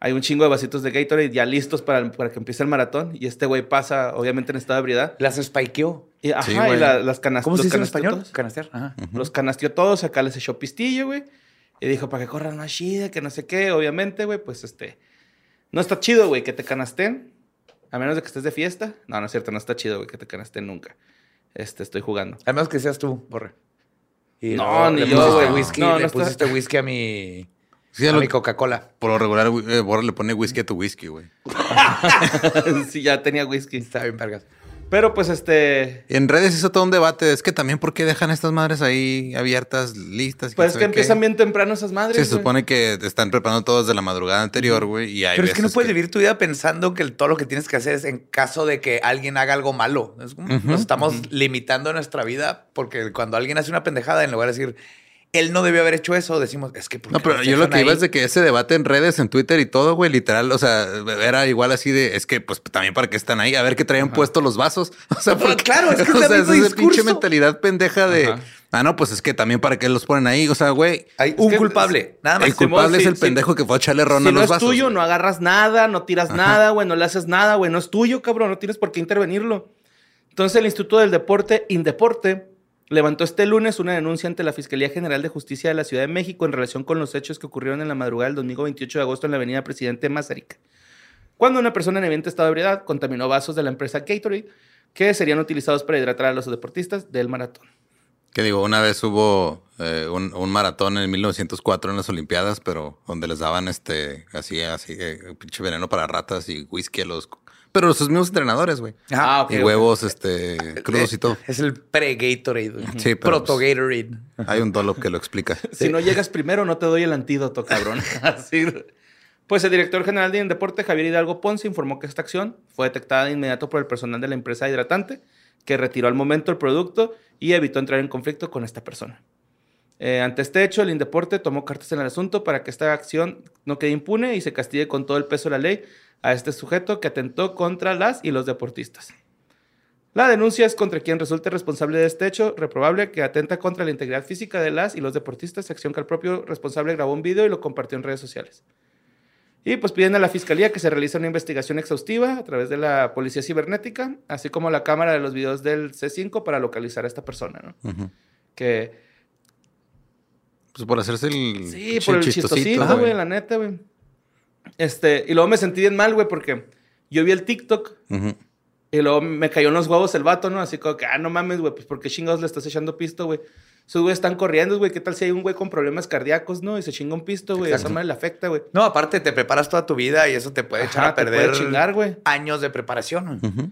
hay un chingo de vasitos de Gatorade ya listos para, para que empiece el maratón. Y este güey pasa, obviamente, en estado de ebriedad. Las spikeó. Y, ajá, Sí, y la- las canas ¿Cómo se los dice en canasteó español? todos. Canastear. Ajá. Los canasteó todos, acá les echó pistillo, güey. Y dijo, para que corran más chida, que no sé qué. Obviamente, güey, pues este. No está chido, güey, que te canasteen. A menos de que estés de fiesta. No, no es cierto, no está chido, güey, que te canasteen nunca. Este, estoy jugando. Menos que seas tú, borre. Y No, ni le yo, güey. Whisky, No, le no está- pusiste whisky a mi, Sí, a lo- mi Coca-Cola. por lo regular, eh, Borra le pone whisky a tu whisky, güey. sí, ya tenía whisky. Está bien, vergas. Pero pues este. En redes hizo todo un debate. Es que también, ¿por qué dejan estas madres ahí abiertas, listas? y Pues es que qué? empiezan bien temprano esas madres. Sí, se supone que te están preparando todo desde la madrugada anterior, güey. Y hay Pero es que no puedes vivir tu vida pensando que el- todo lo que tienes que hacer es en caso de que alguien haga algo malo. Es como, Ujú, Nos estamos limitando nuestra vida porque cuando alguien hace una pendejada, en lugar de decir, él no debió haber hecho eso, decimos, es que... ¿por No, pero yo lo que iba ahí? es de que ese debate en redes, en Twitter y todo, güey, literal, o sea, era igual así de, es que pues también para qué están ahí, a ver qué traían puestos los vasos. O sea, porque- claro, es que es o el sea, mismo esa pinche mentalidad pendeja de, Ajá. ah, no, pues es que también para qué los ponen ahí, o sea, güey. Hay Es un que- culpable, nada más. El culpable es el sí. pendejo que fue a echarle ron Si a no los es vasos. tuyo, güey. no agarras nada, no tiras nada, güey, no le haces nada, güey. No es tuyo, cabrón. No tienes por qué intervenirlo. Entonces, el Instituto del Deporte, Indeporte, levantó este lunes una denuncia ante la Fiscalía General de Justicia de la Ciudad de México en relación con los hechos que ocurrieron en la madrugada del domingo 28 de agosto en la avenida Presidente Mazarik. Cuando una persona en evidente estado de ebriedad contaminó vasos de la empresa Gatorade que serían utilizados para hidratar a los deportistas del maratón. Que digo, una vez hubo eh, un, maratón en 1904 en las Olimpiadas, pero donde les daban este, así, así, eh, pinche veneno para ratas y whisky a los... Pero sus mismos entrenadores, güey. Ah, ok, y huevos, este, crudos y todo. Es el pre-Gatorade. güey. Sí, pero, Proto-Gatorade. Hay un dolo que lo explica. Si no llegas primero, no te doy el antídoto, cabrón. Así. Pues el director general de Indeporte, Javier Hidalgo Ponce, informó que esta acción fue detectada de inmediato por el personal de la empresa hidratante, que retiró al momento el producto y evitó entrar en conflicto con esta persona. Eh, ante este hecho, el Indeporte tomó cartas en el asunto para que esta acción no quede impune y se castigue con todo el peso de la ley a este sujeto que atentó contra las y los deportistas. La denuncia es contra quien resulte responsable de este hecho reprobable que atenta contra la integridad física de las y los deportistas, acción que el propio responsable grabó un video y lo compartió en redes sociales. Y pues piden a la fiscalía que se realice una investigación exhaustiva a través de la policía cibernética, así como la cámara de los videos del C5 para localizar a esta persona, ¿no? Que Pues por hacerse el. Sí, por el chistosito, güey, la neta, güey. Este, y luego me sentí bien mal, güey, porque yo vi el TikTok y luego me cayó en los huevos el vato, ¿no? Así como que, ah, no mames, güey, pues ¿por qué chingados le estás echando pisto, güey? Esos güeyes están corriendo, güey. ¿Qué tal si hay un güey con problemas cardíacos, no? Y se chinga un pisto, güey. Esa madre le afecta, güey. No, aparte te preparas toda tu vida y eso te puede echar a te perder puede chingar, güey. años de preparación. Ujú.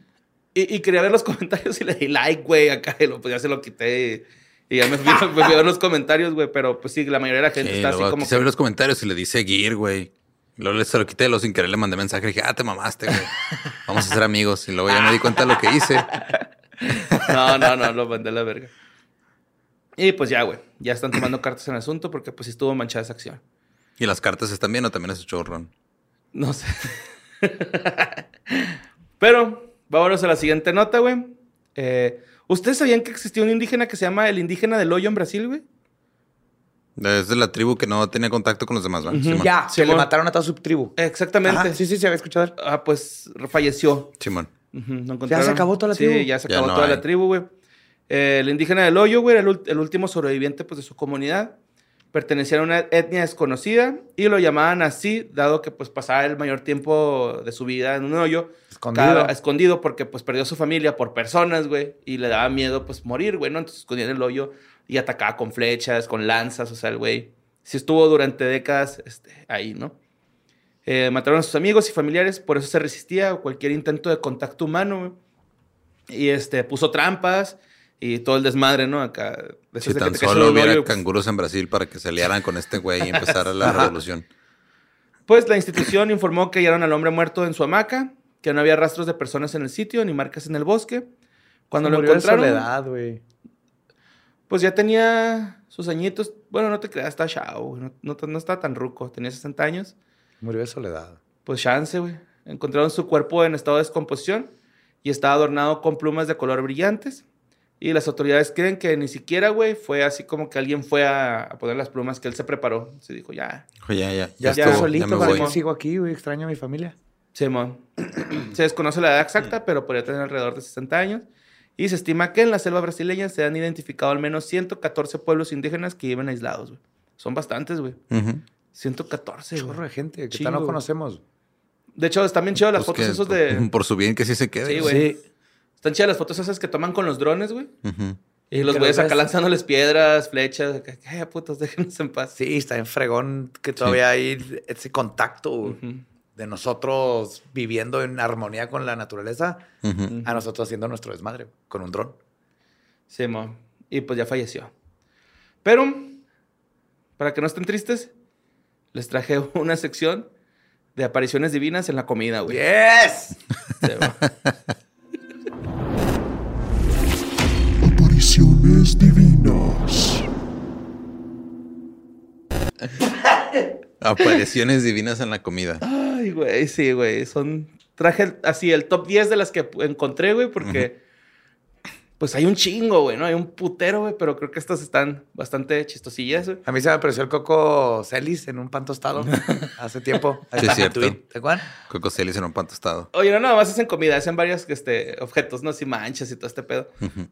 Y, y quería ver los comentarios y le di like, güey, acá. Y lo, pues ya se lo quité. Y, y ya me fui, me fui a ver los comentarios, güey. Pero pues sí, la mayoría de la gente Sí, está así como ver que... los comentarios y le di seguir, güey. Luego se lo quité, luego sin querer le mandé mensaje. Dije, ah, te mamaste, güey. Vamos a ser amigos. Y luego ya me di cuenta de lo que hice. No, no, no, lo mandé a la verga. Y pues ya, güey. Ya están tomando cartas en el asunto porque pues estuvo manchada esa acción. ¿Y las cartas están bien o también es chorrón? No sé. Pero, vámonos a la siguiente nota, güey. Eh, ¿Ustedes sabían que existía un indígena que se llama el indígena del hoyo en Brasil, güey? Es de la tribu que no tenía contacto con los demás, ¿verdad? Ya, se le mataron a toda su tribu. Exactamente. Ajá, sí, sí, sí, había escuchado. Ah, pues falleció. Simón. No encontraron- se acabó toda la Sí, tribu? ya se Ya acabó no toda hay. la tribu, güey. Eh, el indígena del hoyo, güey, era el, el último sobreviviente pues, de su comunidad. Pertenecía a una etnia desconocida y lo llamaban así, dado que pues pasaba el mayor tiempo de su vida en un hoyo. Escondido. cada- escondido porque pues perdió a su familia por personas, güey. Y le daba miedo pues morir, güey, ¿no? Entonces escondía en el hoyo y atacaba con flechas, con lanzas, o sea, el güey. Sí estuvo durante décadas este, ahí, ¿no? Eh, mataron a sus amigos y familiares, por eso se resistía a cualquier intento de contacto humano, güey. Y este, puso trampas y todo el desmadre, ¿no? Acá. Si que tan te en solo hubiera hoyo, pues, canguros en Brasil para que se aliaran con este güey y empezara la revolución. Pues la institución informó que hallaron al hombre muerto en su hamaca, que no había rastros de personas en el sitio ni marcas en el bosque. Cuando lo Murió de encontraron, soledad, güey. pues ya tenía sus añitos. Bueno, no te creas, está güey, no, no, no está tan ruco, tenía 60 años. Murió de soledad. Pues chance, güey. Encontraron su cuerpo en estado de descomposición y estaba adornado con plumas de color brillantes. Y las autoridades creen que ni siquiera, güey, fue así como que alguien fue a, a poner las plumas que él se preparó. Se dijo, ya, Dijo, ya, ya, Ya, ya, estuvo, solito, ya me ¿para sigo aquí, güey? Extraño a mi familia. Simón. se desconoce la edad exacta, pero podría tener alrededor de 60 años. Y se estima que en la selva brasileña se han identificado al menos 114 pueblos indígenas que viven aislados, güey. Son bastantes, güey. Ujú. 114, Chorro de gente que Chingo, no conocemos. De hecho, están bien chidas las Pues fotos que esos de... Por su bien que sí se quede. Sí, güey. Están chidas las fotos esas que toman con los drones, güey. Y los güeyes acá lanzándoles piedras, flechas. "Eh, putos, déjenos en paz. Sí, está en fregón que todavía hay ese contacto de nosotros viviendo en armonía con la naturaleza a nosotros haciendo nuestro desmadre con un dron. Sí, mo. Y pues ya falleció. Pero, para que no estén tristes, les traje una sección de apariciones divinas en la comida, güey. ¡Yes! Sí, divinas. Apariciones divinas en la comida. Ay, güey, sí, güey. Son. Traje así el top 10 de las que encontré, güey, porque. Pues hay un chingo, güey, ¿no? Hay un putero, güey, pero creo que estas están bastante chistosillas, güey. A mí se me apareció el Coco Celis en un pan tostado hace tiempo. Sí, es cierto. ¿Te acuerdas? Coco Celis en un pan tostado. Oye, no nada más hacen comida, hacen varios este, objetos, ¿no? Así manchas y todo este pedo.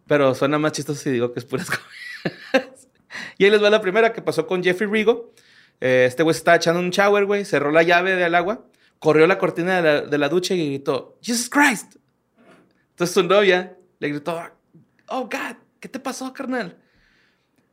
Pero suena más chistoso si digo que es puras comidas. y ahí les va la primera que pasó con Jeffrey Rigo. Eh, este güey se estaba echando un shower, güey. Cerró la llave del agua, corrió la cortina de la, de la ducha y gritó, Jesus Christ. Entonces su novia le gritó, Oh God, ¿qué te pasó, carnal?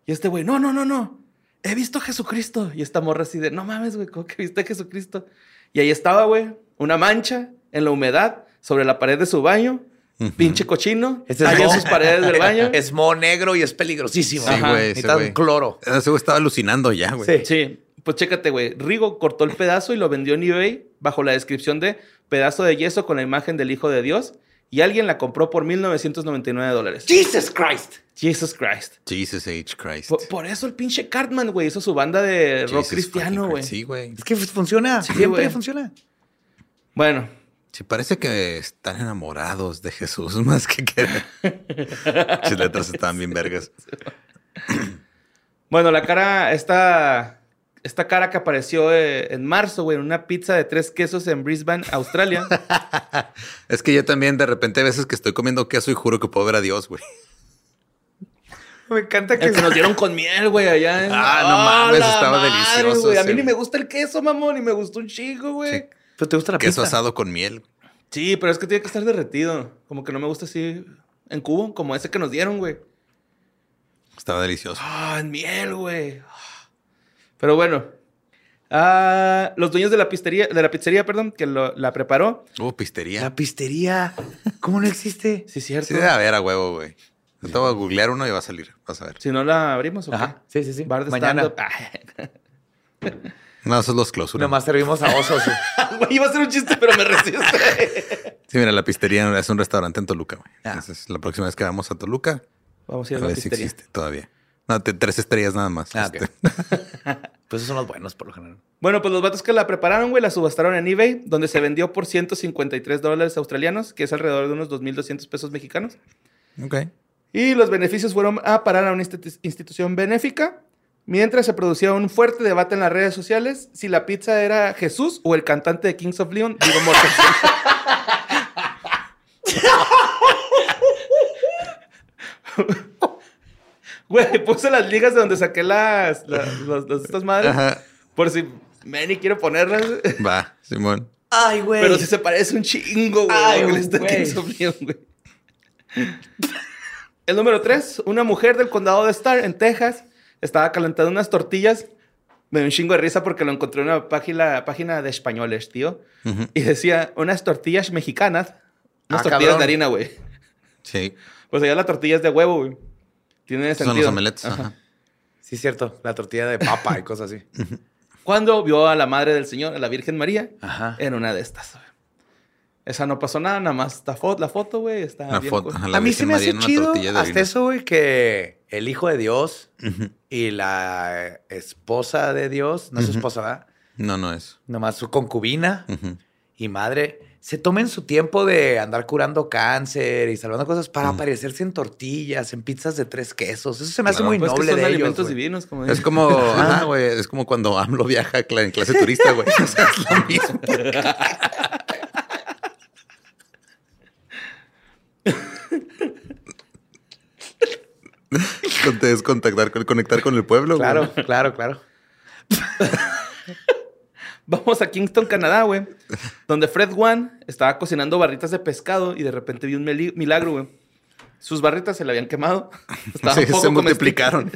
Y este güey, no, no, no, no. He visto a Jesucristo. Y esta morra así de, no mames, güey, ¿cómo que viste a Jesucristo? Y ahí estaba, güey, una mancha en la humedad sobre la pared de su baño. Ujú. Pinche cochino. Este es en sus paredes del baño. Es mo negro y es peligrosísimo. Sí, güey. güey. cloro. Ese güey estaba alucinando ya, güey. Sí. Sí, pues chécate, güey. Rigo cortó el pedazo y lo vendió en eBay bajo la descripción de pedazo de yeso con la imagen del Hijo de Dios. Y alguien la compró por 1.999 dólares. Jesus Christ. Jesus Christ. Jesus H. Christ. Por, por eso el pinche Cartman, güey, hizo su banda de rock Jesus cristiano, güey. Sí, güey. Es que funciona. Sí, Siempre funciona. Bueno, Sí, parece que están enamorados de Jesús más que querer. Sus letras estaban bien vergas. bueno, la cara, esta, esta cara que apareció eh, en marzo, güey, en una pizza de tres quesos en Brisbane, Australia. Es que yo también de repente a veces que estoy comiendo queso y juro que puedo ver a Dios, güey. Me encanta que... El que nos dieron con miel, güey, allá en... Ah, no mames, la estaba madre, delicioso güey. A mí ni me gusta el queso, mamón, y me gustó un chico, güey. Sí. ¿Pero te gusta la Queso pizza? asado con miel. Sí, pero es que tiene que estar derretido. Como que no me gusta así en cubo, como ese que nos dieron, güey. Estaba delicioso. Ah, en miel, güey. Pero bueno. Ah, los dueños de la pizzería, de la pizzería, perdón, que lo- la preparó. Uh, pistería. La pistería. ¿Cómo no existe? Sí, cierto. Sí, debe haber a huevo, güey. Yo te voy a googlear uno y va a salir. Vas a ver. Si no la abrimos, ¿o qué? Sí, sí, sí. Bar de Mañana. Ah, No, esos los clausuras. Nomás servimos a osos. Güey, iba a ser un chiste, pero me resiste. Sí, mira, la pistería es un restaurante en Toluca, güey. Ah. Entonces, la próxima vez que vamos a Toluca, Vamos a ir a a la ver si existe todavía. No, te- tres estrellas nada más. Ah, ok. Este, pues esos son los buenos, por lo general. Bueno, pues los vatos que la prepararon, güey, la subastaron en eBay, donde se vendió por 153 dólares australianos, que es alrededor de unos 2.200 pesos mexicanos. ok. Y los beneficios fueron a parar a una institu- institución benéfica, mientras se producía un fuerte debate en las redes sociales si la pizza era Jesús o el cantante de Kings of Leon, Vigo Mortensen. Güey, puse las ligas de donde saqué las, las, las- las- estas madres, Ajá. por si Manny quiere ponerlas. Va, Simón. Ay, güey. Pero sí se parece un chingo, güey. Ay, güey. El número 3, una mujer del condado de Star, en Texas, estaba calentando unas tortillas. Me dio un chingo de risa porque lo encontré en una página, página de españoles, tío. Ujú. Y decía, unas tortillas mexicanas. Unas Ah, tortillas cabrón. de harina, güey. Sí. Pues allá la tortilla es de huevo, güey. Tiene Son sentido. los omeletes. Ajá. Sí, es cierto. La tortilla de papa y cosas así. Cuando vio a la madre del Señor, a la Virgen María, Ajá. en una de estas. güey. Esa no pasó nada, nada más la foto, la foto güey, está La bien foto. la a mí Virgen se me María hace en una chido tortilla de hasta eso, güey, que el hijo de Dios y la esposa de Dios, no es su esposa, ¿verdad? No, no es. Nomás su concubina y madre, se tomen su tiempo de andar curando cáncer y salvando cosas para aparecerse en tortillas, en pizzas de tres quesos. Eso se me hace Claro. muy Pues que noble son de ellos. alimentos güey. divinos, como Es como, ajá, güey, es como cuando AMLO viaja en clase turista, güey. O sea, es lo mismo. Es contactar, con- conectar con el pueblo. güey. Claro, claro, claro. Vamos a Kingston, Canadá, güey. Donde Fred One estaba cocinando barritas de pescado y de repente vio un milagro, güey. Sus barritas se le habían quemado. Sí, se multiplicaron.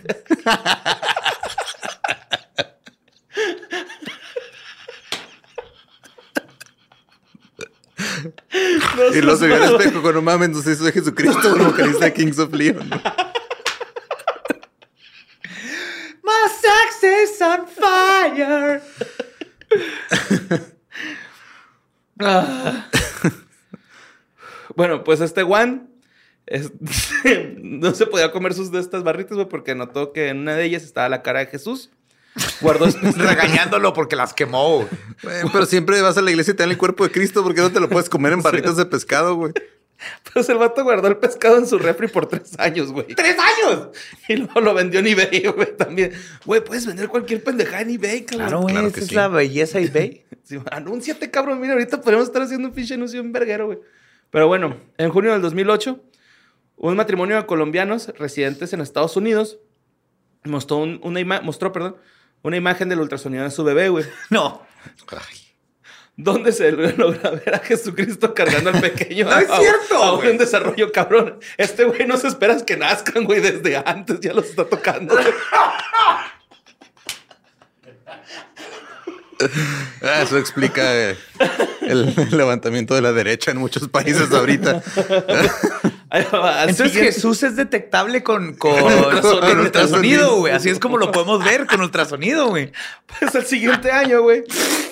No Y lo seas se vio al espejo con no mames, no sé, soy Jesucristo, un vocalista de Kings of Leon. My sex is on fire. Ah. Bueno, pues este Juan es- no se podía comer sus de estas barritas, güey, porque notó que en una de ellas estaba la cara de Jesús. Guardó Regañándolo porque las quemó. güey. Güey, pero siempre vas a la iglesia y te dan el cuerpo de Cristo porque no te lo puedes comer en barritas de pescado, güey. Pues el vato guardó el pescado en su refri por tres años, güey. ¡Tres años! Y luego lo vendió en eBay, güey, también. Güey, puedes vender cualquier pendejada en eBay, cabrón. Claro, güey. Claro esa es la belleza eBay. Sí, anúnciate, cabrón. Mira, ahorita podemos estar haciendo un pinche anuncio en verguero, güey. Pero bueno, en junio del 2008, un matrimonio de colombianos residentes en Estados Unidos mostró, un- una, ima- mostró perdón, una imagen del ultrasonido de su bebé, güey. No. Ay. Donde se logra ver a Jesucristo cargando al pequeño. ¡No es a- cierto, Aún güey! en desarrollo, cabrón. Este güey no se esperas que nazcan, güey, desde antes. Ya los está tocando. Ah, Eso explica eh, el, levantamiento de la derecha en muchos países ahorita. Entonces Jesús es detectable con, con, ultrasonido. con ultrasonido, güey. Así es como lo podemos ver con ultrasonido, güey. Pues el siguiente año, güey.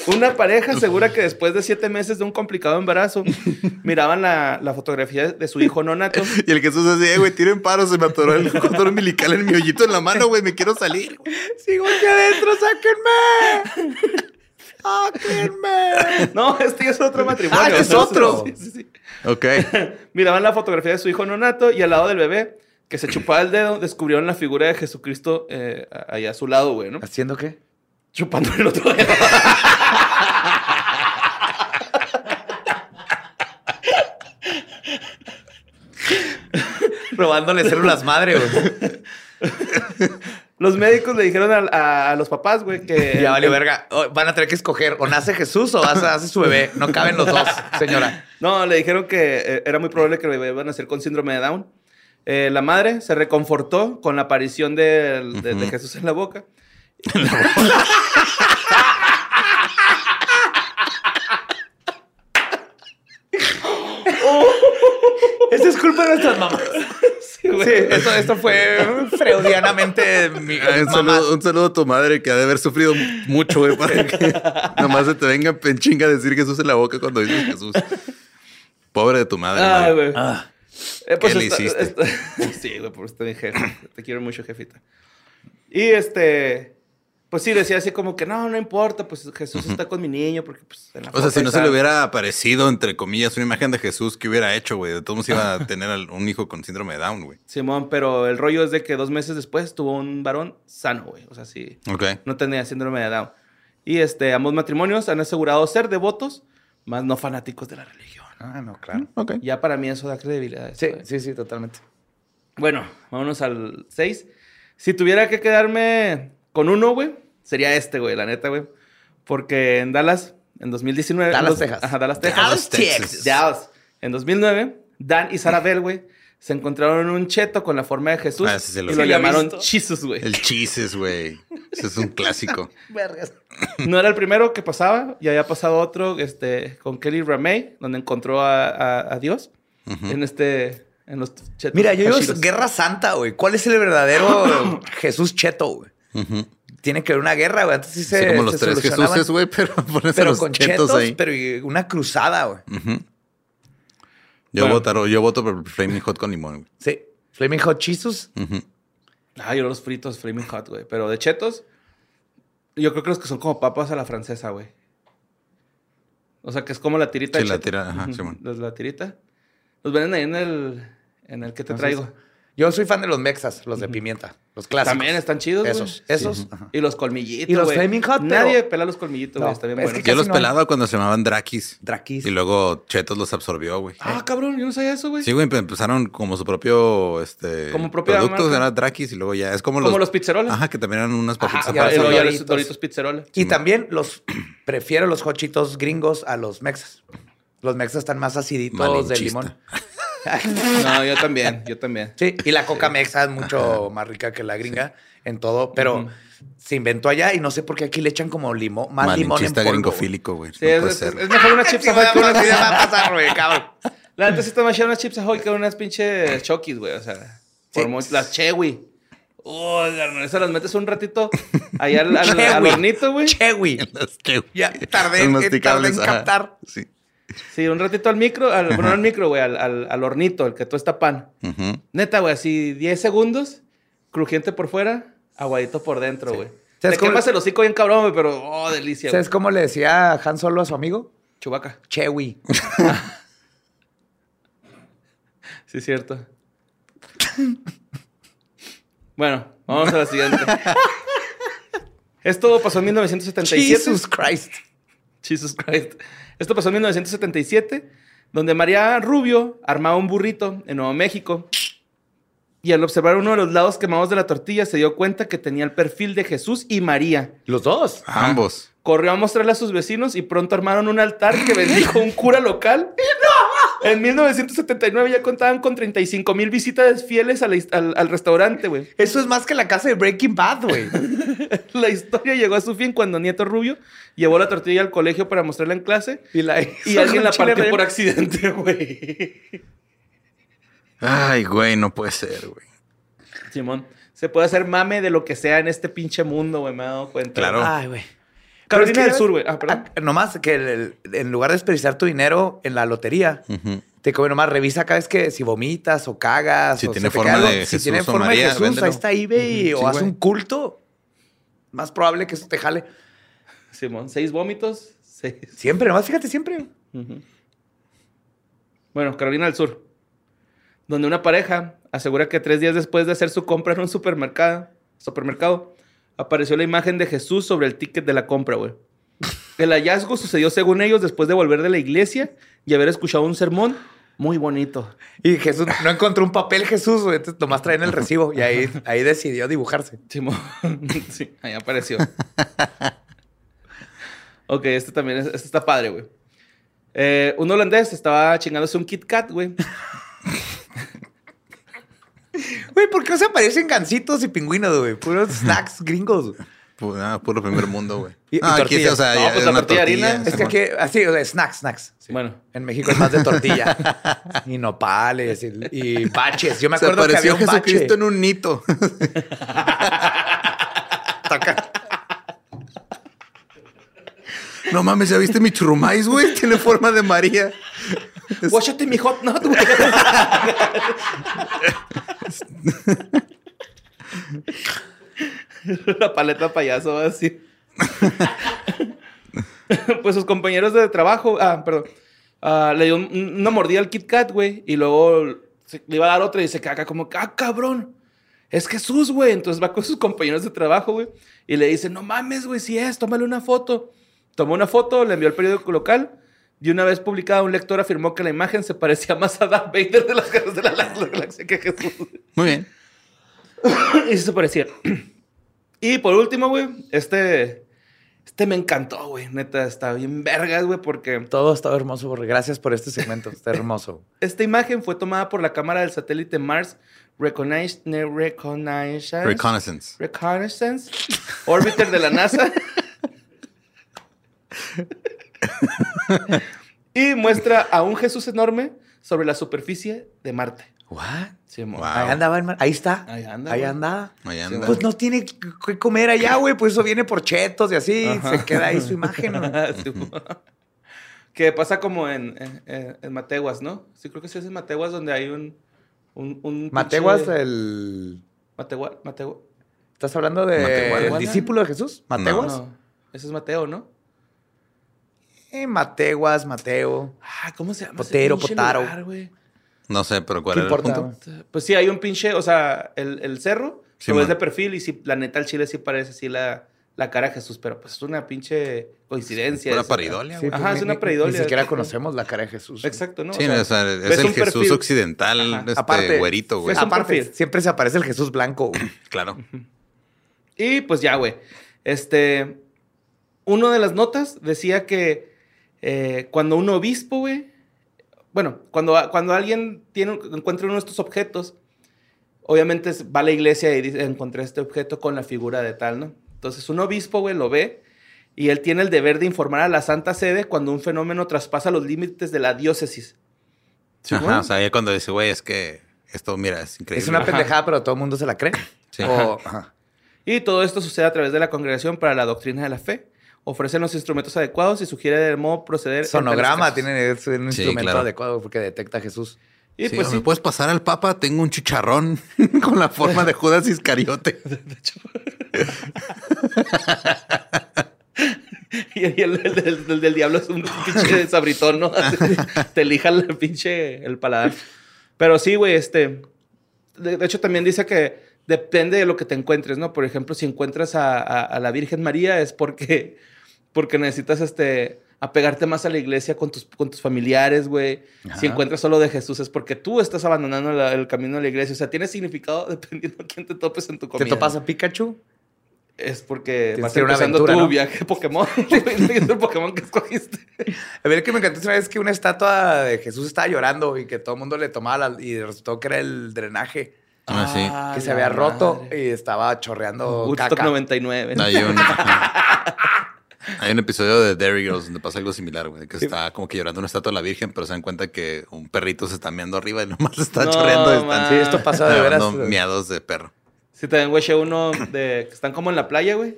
Una pareja asegura que después de siete meses de un complicado embarazo, miraban la, la fotografía de su hijo no nato. Y el Jesús así, "Eh, güey, tiren paro, se me atoró el cordón umbilical en mi hoyito en la mano, güey, me quiero salir. güey". Sigo aquí adentro, sáquenme. Sáquenme. No, este ya es otro matrimonio. Ah, este es otro. Sí, sí, sí. Ok. Miraban la fotografía de su hijo no nato y al lado del bebé, que se chupaba el dedo, descubrieron la figura de Jesucristo eh, ahí a su lado, güey, ¿no? ¿Haciendo qué? chupando el otro dedo. Robándole células madre, güey. Los médicos le dijeron a, a- a los papás, güey, que... Ya vale, verga. Oh, Van a tener que escoger o nace Jesús o hace, hace su bebé. No caben los dos, señora. No, le dijeron que eh, era muy probable que el bebé iba a nacer con síndrome de Down. Eh, la madre se reconfortó con la aparición de, de Jesús en la boca. Esto es culpa de nuestras mamás. Sí, esto, esto fue freudianamente mi Ah, Un mamá. saludo, un saludo a tu madre que ha de haber sufrido mucho, güey, para que nomás se te venga penchinga a decir Jesús en la boca cuando dices Jesús. Pobre de tu madre. Ay, güey. güey. Eh, ¿Qué le hiciste? esta- sí, güey, por este mi jefe. Te quiero mucho, jefita. Y este... Pues sí, decía así como que no, no importa, pues Jesús está con mi niño porque pues en la O sea, si no se le hubiera aparecido, entre comillas, una imagen de Jesús, ¿qué hubiera hecho, güey? De todos modos iba a tener un hijo con síndrome de Down, güey. Simón, pero el rollo es de que dos meses después tuvo un varón sano, güey. O sea, sí, Ok. no tenía síndrome de Down. Y este, ambos matrimonios han asegurado ser devotos, más no fanáticos de la religión. Ah, no, claro. Ok. Ya para mí eso da credibilidad. Sí, güey. sí, sí, totalmente. Bueno, vámonos al 6. Si tuviera que quedarme con uno, güey, sería este, güey, la neta, güey. Porque en Dallas, en 2019... Dallas, los- Texas. Ajá, Dallas, Texas. Dallas, Texas. Dallas. En 2009, Dan y Sarah Bell, güey, se encontraron un cheto con la forma de Jesús Ah, sí, se lo y lo llamaron visto. Jesus, güey. El chises, güey. Ese es un clásico. Vergas. No era el primero que pasaba, ya había pasado otro este, con Kelly Ramey, donde encontró a, a- a Dios en este, en los chetos. Mira, yo digo guerra santa, güey. ¿Cuál es el verdadero Jesús cheto, güey? Ujú. Tiene que haber una guerra, güey. Antes sí se, Sí, como los se tres. Jesuses, güey, pero pones a Pero los con chetos, chetos, ahí. pero una cruzada, güey. Yo, Bueno. votaron- yo voto por Flaming Hot con limón, güey. Sí. Flaming Hot Jesus. Ujú. Ah, yo los fritos Flaming Hot, güey. Pero de chetos, yo creo que los que son como papas a la francesa, güey. O sea, que es como la tirita Sí, de la tira, ajá, los- La tirita. Los venden ahí en el, en el que te Entonces, traigo. Yo soy fan de los mexas, los de pimienta, los clásicos. También están chidos, güey. Esos, esos. ajá. Y los colmillitos, Y los güey. Flaming Hot, pero- Nadie pela los colmillitos, No, güey. Está bien es bueno. que Yo los no pelaba cuando se llamaban Drakis. Drakis. Y luego Chetos los absorbió, güey. Ah, cabrón, yo no sabía eso, güey. Sí, güey, empezaron como su propio este Como propia producto, marca. era Drakis y luego ya es como, Como los pizzerolas. Ajá, que también eran unas papitas Ajá, Y ahora son luego ya los Doritos. Doritos Pizzerola. Y también los prefiero los hochitos gringos a los mexas. Los mexas están más aciditos de Malinchista. limón. No, yo también, yo también. Sí, y la coca mexa es mucho más rica que la gringa en todo, pero se inventó allá y no sé por qué aquí le echan como limón, más limón en Malinchista polvo. gringofílico, güey. Sí, no es, puede es- ser. es mejor una chips ahoy que así va a pasar, güey, cabrón. La neta sí está más chida unas chips ahoy que unas pinches chokis, güey. O sea, por las chewy. Oh, esas las metes un ratito ahí al, al- Chewy. al hornito, güey. Chewy. Las que- Ya tardé, eh, tardé en captar. Sí. Sí, un ratito al micro, al, bueno, no al micro, güey, al, al, al hornito, el que tuesta pan. Ujú. Neta, güey, así 10 segundos, crujiente por fuera, aguadito por dentro, güey. Te ¿Sabes cómo- quemas el hocico bien cabrón, güey, pero, oh, delicia. ¿Sabes cómo le decía Han Solo a su amigo? Chubaca. Chewy. Sí, es cierto. bueno, vamos a la siguiente. Esto pasó en 1977. Jesus Christ. Jesus Christ. Esto pasó en 1977, donde María Rubio armaba un burrito en Nuevo México. Y al observar uno de los lados quemados de la tortilla, se dio cuenta que tenía el perfil de Jesús y María. Los dos. Ambos. Corrió a mostrarle a sus vecinos y pronto armaron un altar que bendijo un cura local. En 1979 ya contaban con 35 mil visitas fieles al restaurante, güey. Eso es más que la casa de Breaking Bad, güey. La historia llegó a su fin cuando Nieto Rubio llevó la tortilla al colegio para mostrarla en clase Y, la y alguien la partió por accidente, güey. Ay, güey, no puede ser, güey. Simón, se puede hacer mame de lo que sea en este pinche mundo, güey, me he dado cuenta. Claro. Ay, güey. Carolina del que, Sur, güey. Ah, perdón. Nomás que el- el- en lugar de desperdiciar tu dinero en la lotería, te come nomás revisa cada vez que si vomitas o cagas. Si o tiene forma de Si tiene o forma María, de Jesús, véndelo. ahí está eBay. O sí, haz un culto. Más probable que eso te jale. Simón, seis vómitos, seis. Siempre, nomás fíjate, siempre. Bueno, Carolina del Sur. Donde una pareja asegura que tres días después de hacer su compra en un supermercado, supermercado apareció la imagen de Jesús sobre el ticket de la compra, güey. El hallazgo sucedió, según ellos, después de volver de la iglesia y haber escuchado un sermón muy bonito. Y Jesús no encontró un papel Jesús, güey. Entonces nomás traen el recibo y ahí, ahí decidió dibujarse. Sí, ahí apareció. ok, este también es- este está padre, güey. Eh, un holandés estaba chingándose un Kit Kat, güey. Güey, ¿por qué no se aparecen gancitos y pingüinos, güey? Puros snacks gringos. Pu- ah, puro primer mundo, güey. Ah, aquí o sea, No, ya pues es la una tortilla de harina tortilla, Es que aquí, así, o sea, snacks, snacks. sí. Bueno. En México es más de tortilla. y nopales y, y baches. Yo me Se acuerdo que había un bache. Jesucristo en un nito. no mames, ¿ya viste mi churrumais, güey? Tiene forma de María. Guáchate mi hot nut, güey. La paleta payaso así. pues sus compañeros de trabajo, ah, perdón, ah, le dio un- una mordida al Kit Kat, güey, y luego le iba a dar otra y se caga como, ah, cabrón, es Jesús, güey. Entonces va con sus compañeros de trabajo, güey, y le dice, no mames, güey, si es, tómale una foto. Tomó una foto, le envió al periódico local, y una vez publicada, un lector afirmó que la imagen se parecía más a Darth Vader de las guerras de la galaxia que a Jesús. Muy bien. Y se parecía. Y por último, güey, este, este me encantó, güey. Neta, está bien vergas, güey, porque Todo estaba hermoso, Borre. Gracias por este segmento. Está hermoso. esta imagen fue tomada por la cámara del satélite Mars Recognize- Reconnaissance. Reconnaissance. Reconnaissance Orbiter de la NASA. y muestra a un Jesús enorme sobre la superficie de Marte. ¿What? Sí, mo- Wow. Ahí andaba, hermano. Ahí está. Ahí anda, Ahí anda. Ahí anda. Pues no tiene que comer allá, güey. Pues eso viene por chetos y así. Se queda ahí su imagen. ¿no? Sí, que pasa como en, en, en- en Mateguas, ¿no? Sí, creo que sí es en Mateguas donde hay un... un, un Mateguas, el. Mategua- Mategu- ¿Estás hablando de Matehuala. el discípulo de Jesús? ¿Mateguas? No, ese es Mateo, ¿no? Eh, Mateguas, Mateo. Ah, ¿cómo se llama? Potero, Potaro. lugar? No sé, pero ¿cuál ¿Qué era importa? el punto? Pues sí, hay un pinche, o sea, el, el cerro, Sí, lo ves man. de perfil y sí, la neta, el chile sí parece así la, la cara de Jesús, pero pues es una pinche coincidencia. Una eso. paridolia, Sí, güey. Ajá, pues, es ni- una ni- preidolia. Ni siquiera conocemos la cara de Jesús. Exacto, ¿no? Sí, O sea, o sea, ves es el Jesús perfil. occidental, Ajá. este Aparte, güerito, güey. es Aparte, perfil. siempre se aparece el Jesús blanco. güey. Claro. Y pues ya, güey. Este. Uno de las notas decía que eh, cuando un obispo, güey. Bueno, cuando, cuando alguien tiene, encuentra uno de estos objetos, obviamente es- va a la iglesia y dice: Encontré este objeto con la figura de tal, ¿no? Entonces, un obispo, güey, lo ve y él tiene el deber de informar a la Santa Sede cuando un fenómeno traspasa los límites de la diócesis. ¿Sí, Ajá, o sea, ya cuando dice, güey, es que esto, mira, es increíble. Es una Ajá. pendejada, pero todo el mundo se la cree. Sí. O- ajá. Y todo esto sucede a través de la Congregación para la Doctrina de la Fe. Ofrecen los instrumentos adecuados y sugiere de modo proceder. Sonograma tiene un Sí, instrumento claro. adecuado porque detecta a Jesús. Y Sí, pues sí. ¿Me puedes pasar al Papa? Tengo un chicharrón con la forma de Judas Iscariote. Y el, el del, el del diablo es un pinche sabritón, ¿no? Te elija el pinche el paladar. Pero sí, güey, este. De, de hecho, también dice que depende de lo que te encuentres, ¿no? Por ejemplo, si encuentras a, a- a la Virgen María es porque, porque necesitas este, apegarte más a la iglesia con tus, con tus familiares, güey. Si encuentras solo de Jesús es porque tú estás abandonando la- el camino de la iglesia. O sea, tiene significado dependiendo a quién te topes en tu comida. ¿Te topas a Pikachu? Es porque Tienes vas ir a una empezando aventura, tu ¿no? viaje Pokémon. es el Pokémon que escogiste. A ver, que me encantó una vez que una estatua de Jesús estaba llorando y que todo el mundo le tomaba la- y resultó que era el drenaje Ah, sí. que se había roto madre. y estaba chorreando Woodstock caca. 99. Hay un, hay un episodio de Dairy Girls donde pasa algo similar, güey. Que está como que llorando una estatua de la Virgen, pero se dan cuenta que un perrito se está meando arriba y nomás está No, chorreando man. Sí, esto pasó de veras. Miados de perro. Sí, también, güey, uno de que están como en la playa, güey.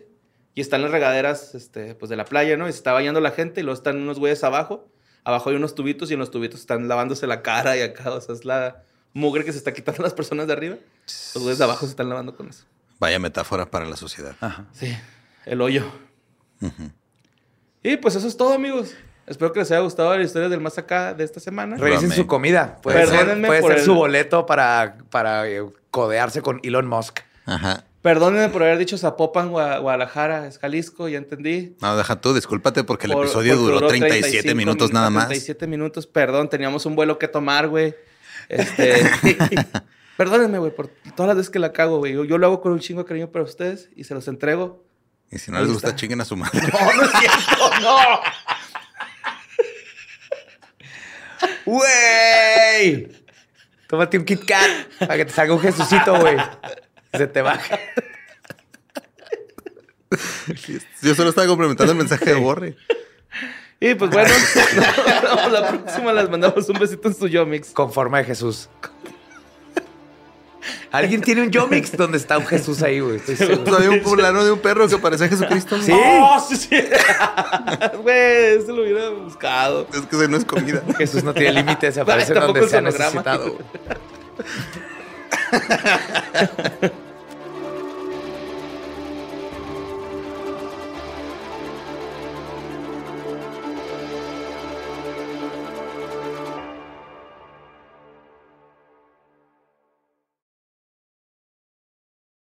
Y están las regaderas, este, pues de la playa, ¿no? Y se está bañando la gente y luego están unos güeyes abajo. Abajo hay unos tubitos y en los tubitos están lavándose la cara y acá. O sea, es la mugre que se está quitando las personas de arriba. Los güeyes de abajo se están lavando con eso. Vaya metáfora para la sociedad. Sí, el hoyo. Y pues eso es todo, amigos. Espero que les haya gustado la historia del más acá de esta semana. Revisen su comida. Puede ser, Perdónenme puede por ser el- su boleto para, para eh, codearse con Elon Musk. Ajá. Perdónenme por haber dicho Zapopan, Gua- Guadalajara, es Jalisco, ya entendí. No, deja tú, discúlpate porque el Por- episodio porque duró 37 35 minutos nada más. 37 minutos, perdón, teníamos un vuelo que tomar, güey. Este. Perdónenme, güey, por todas las veces que la cago, güey. Yo, yo lo hago con un chingo de cariño para ustedes y se los entrego. Y si no les gusta, chinguen a su madre. No, no es cierto, no. ¡Güey! Tómate un Kit Kat para que te salga un Jesucito, güey. Se te baja. Yo solo estaba complementando el mensaje de Borre. Y pues bueno, no, la próxima les mandamos un besito en su Yomix. Con forma de Jesús. Alguien tiene un Yomix donde está un Jesús ahí, güey. Estoy seguro. Había un poblano de un perro que parecía Jesucristo. Sí. ¡Oh, sí, sí! Güey, eso lo hubiera buscado. Es que eso no es comida. Jesús no tiene límites, se aparece donde sea sonograma. necesitado.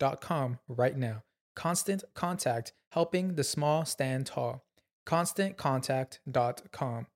constantcontact.com right now. Constant Contact, helping the small stand tall. ConstantContact.com.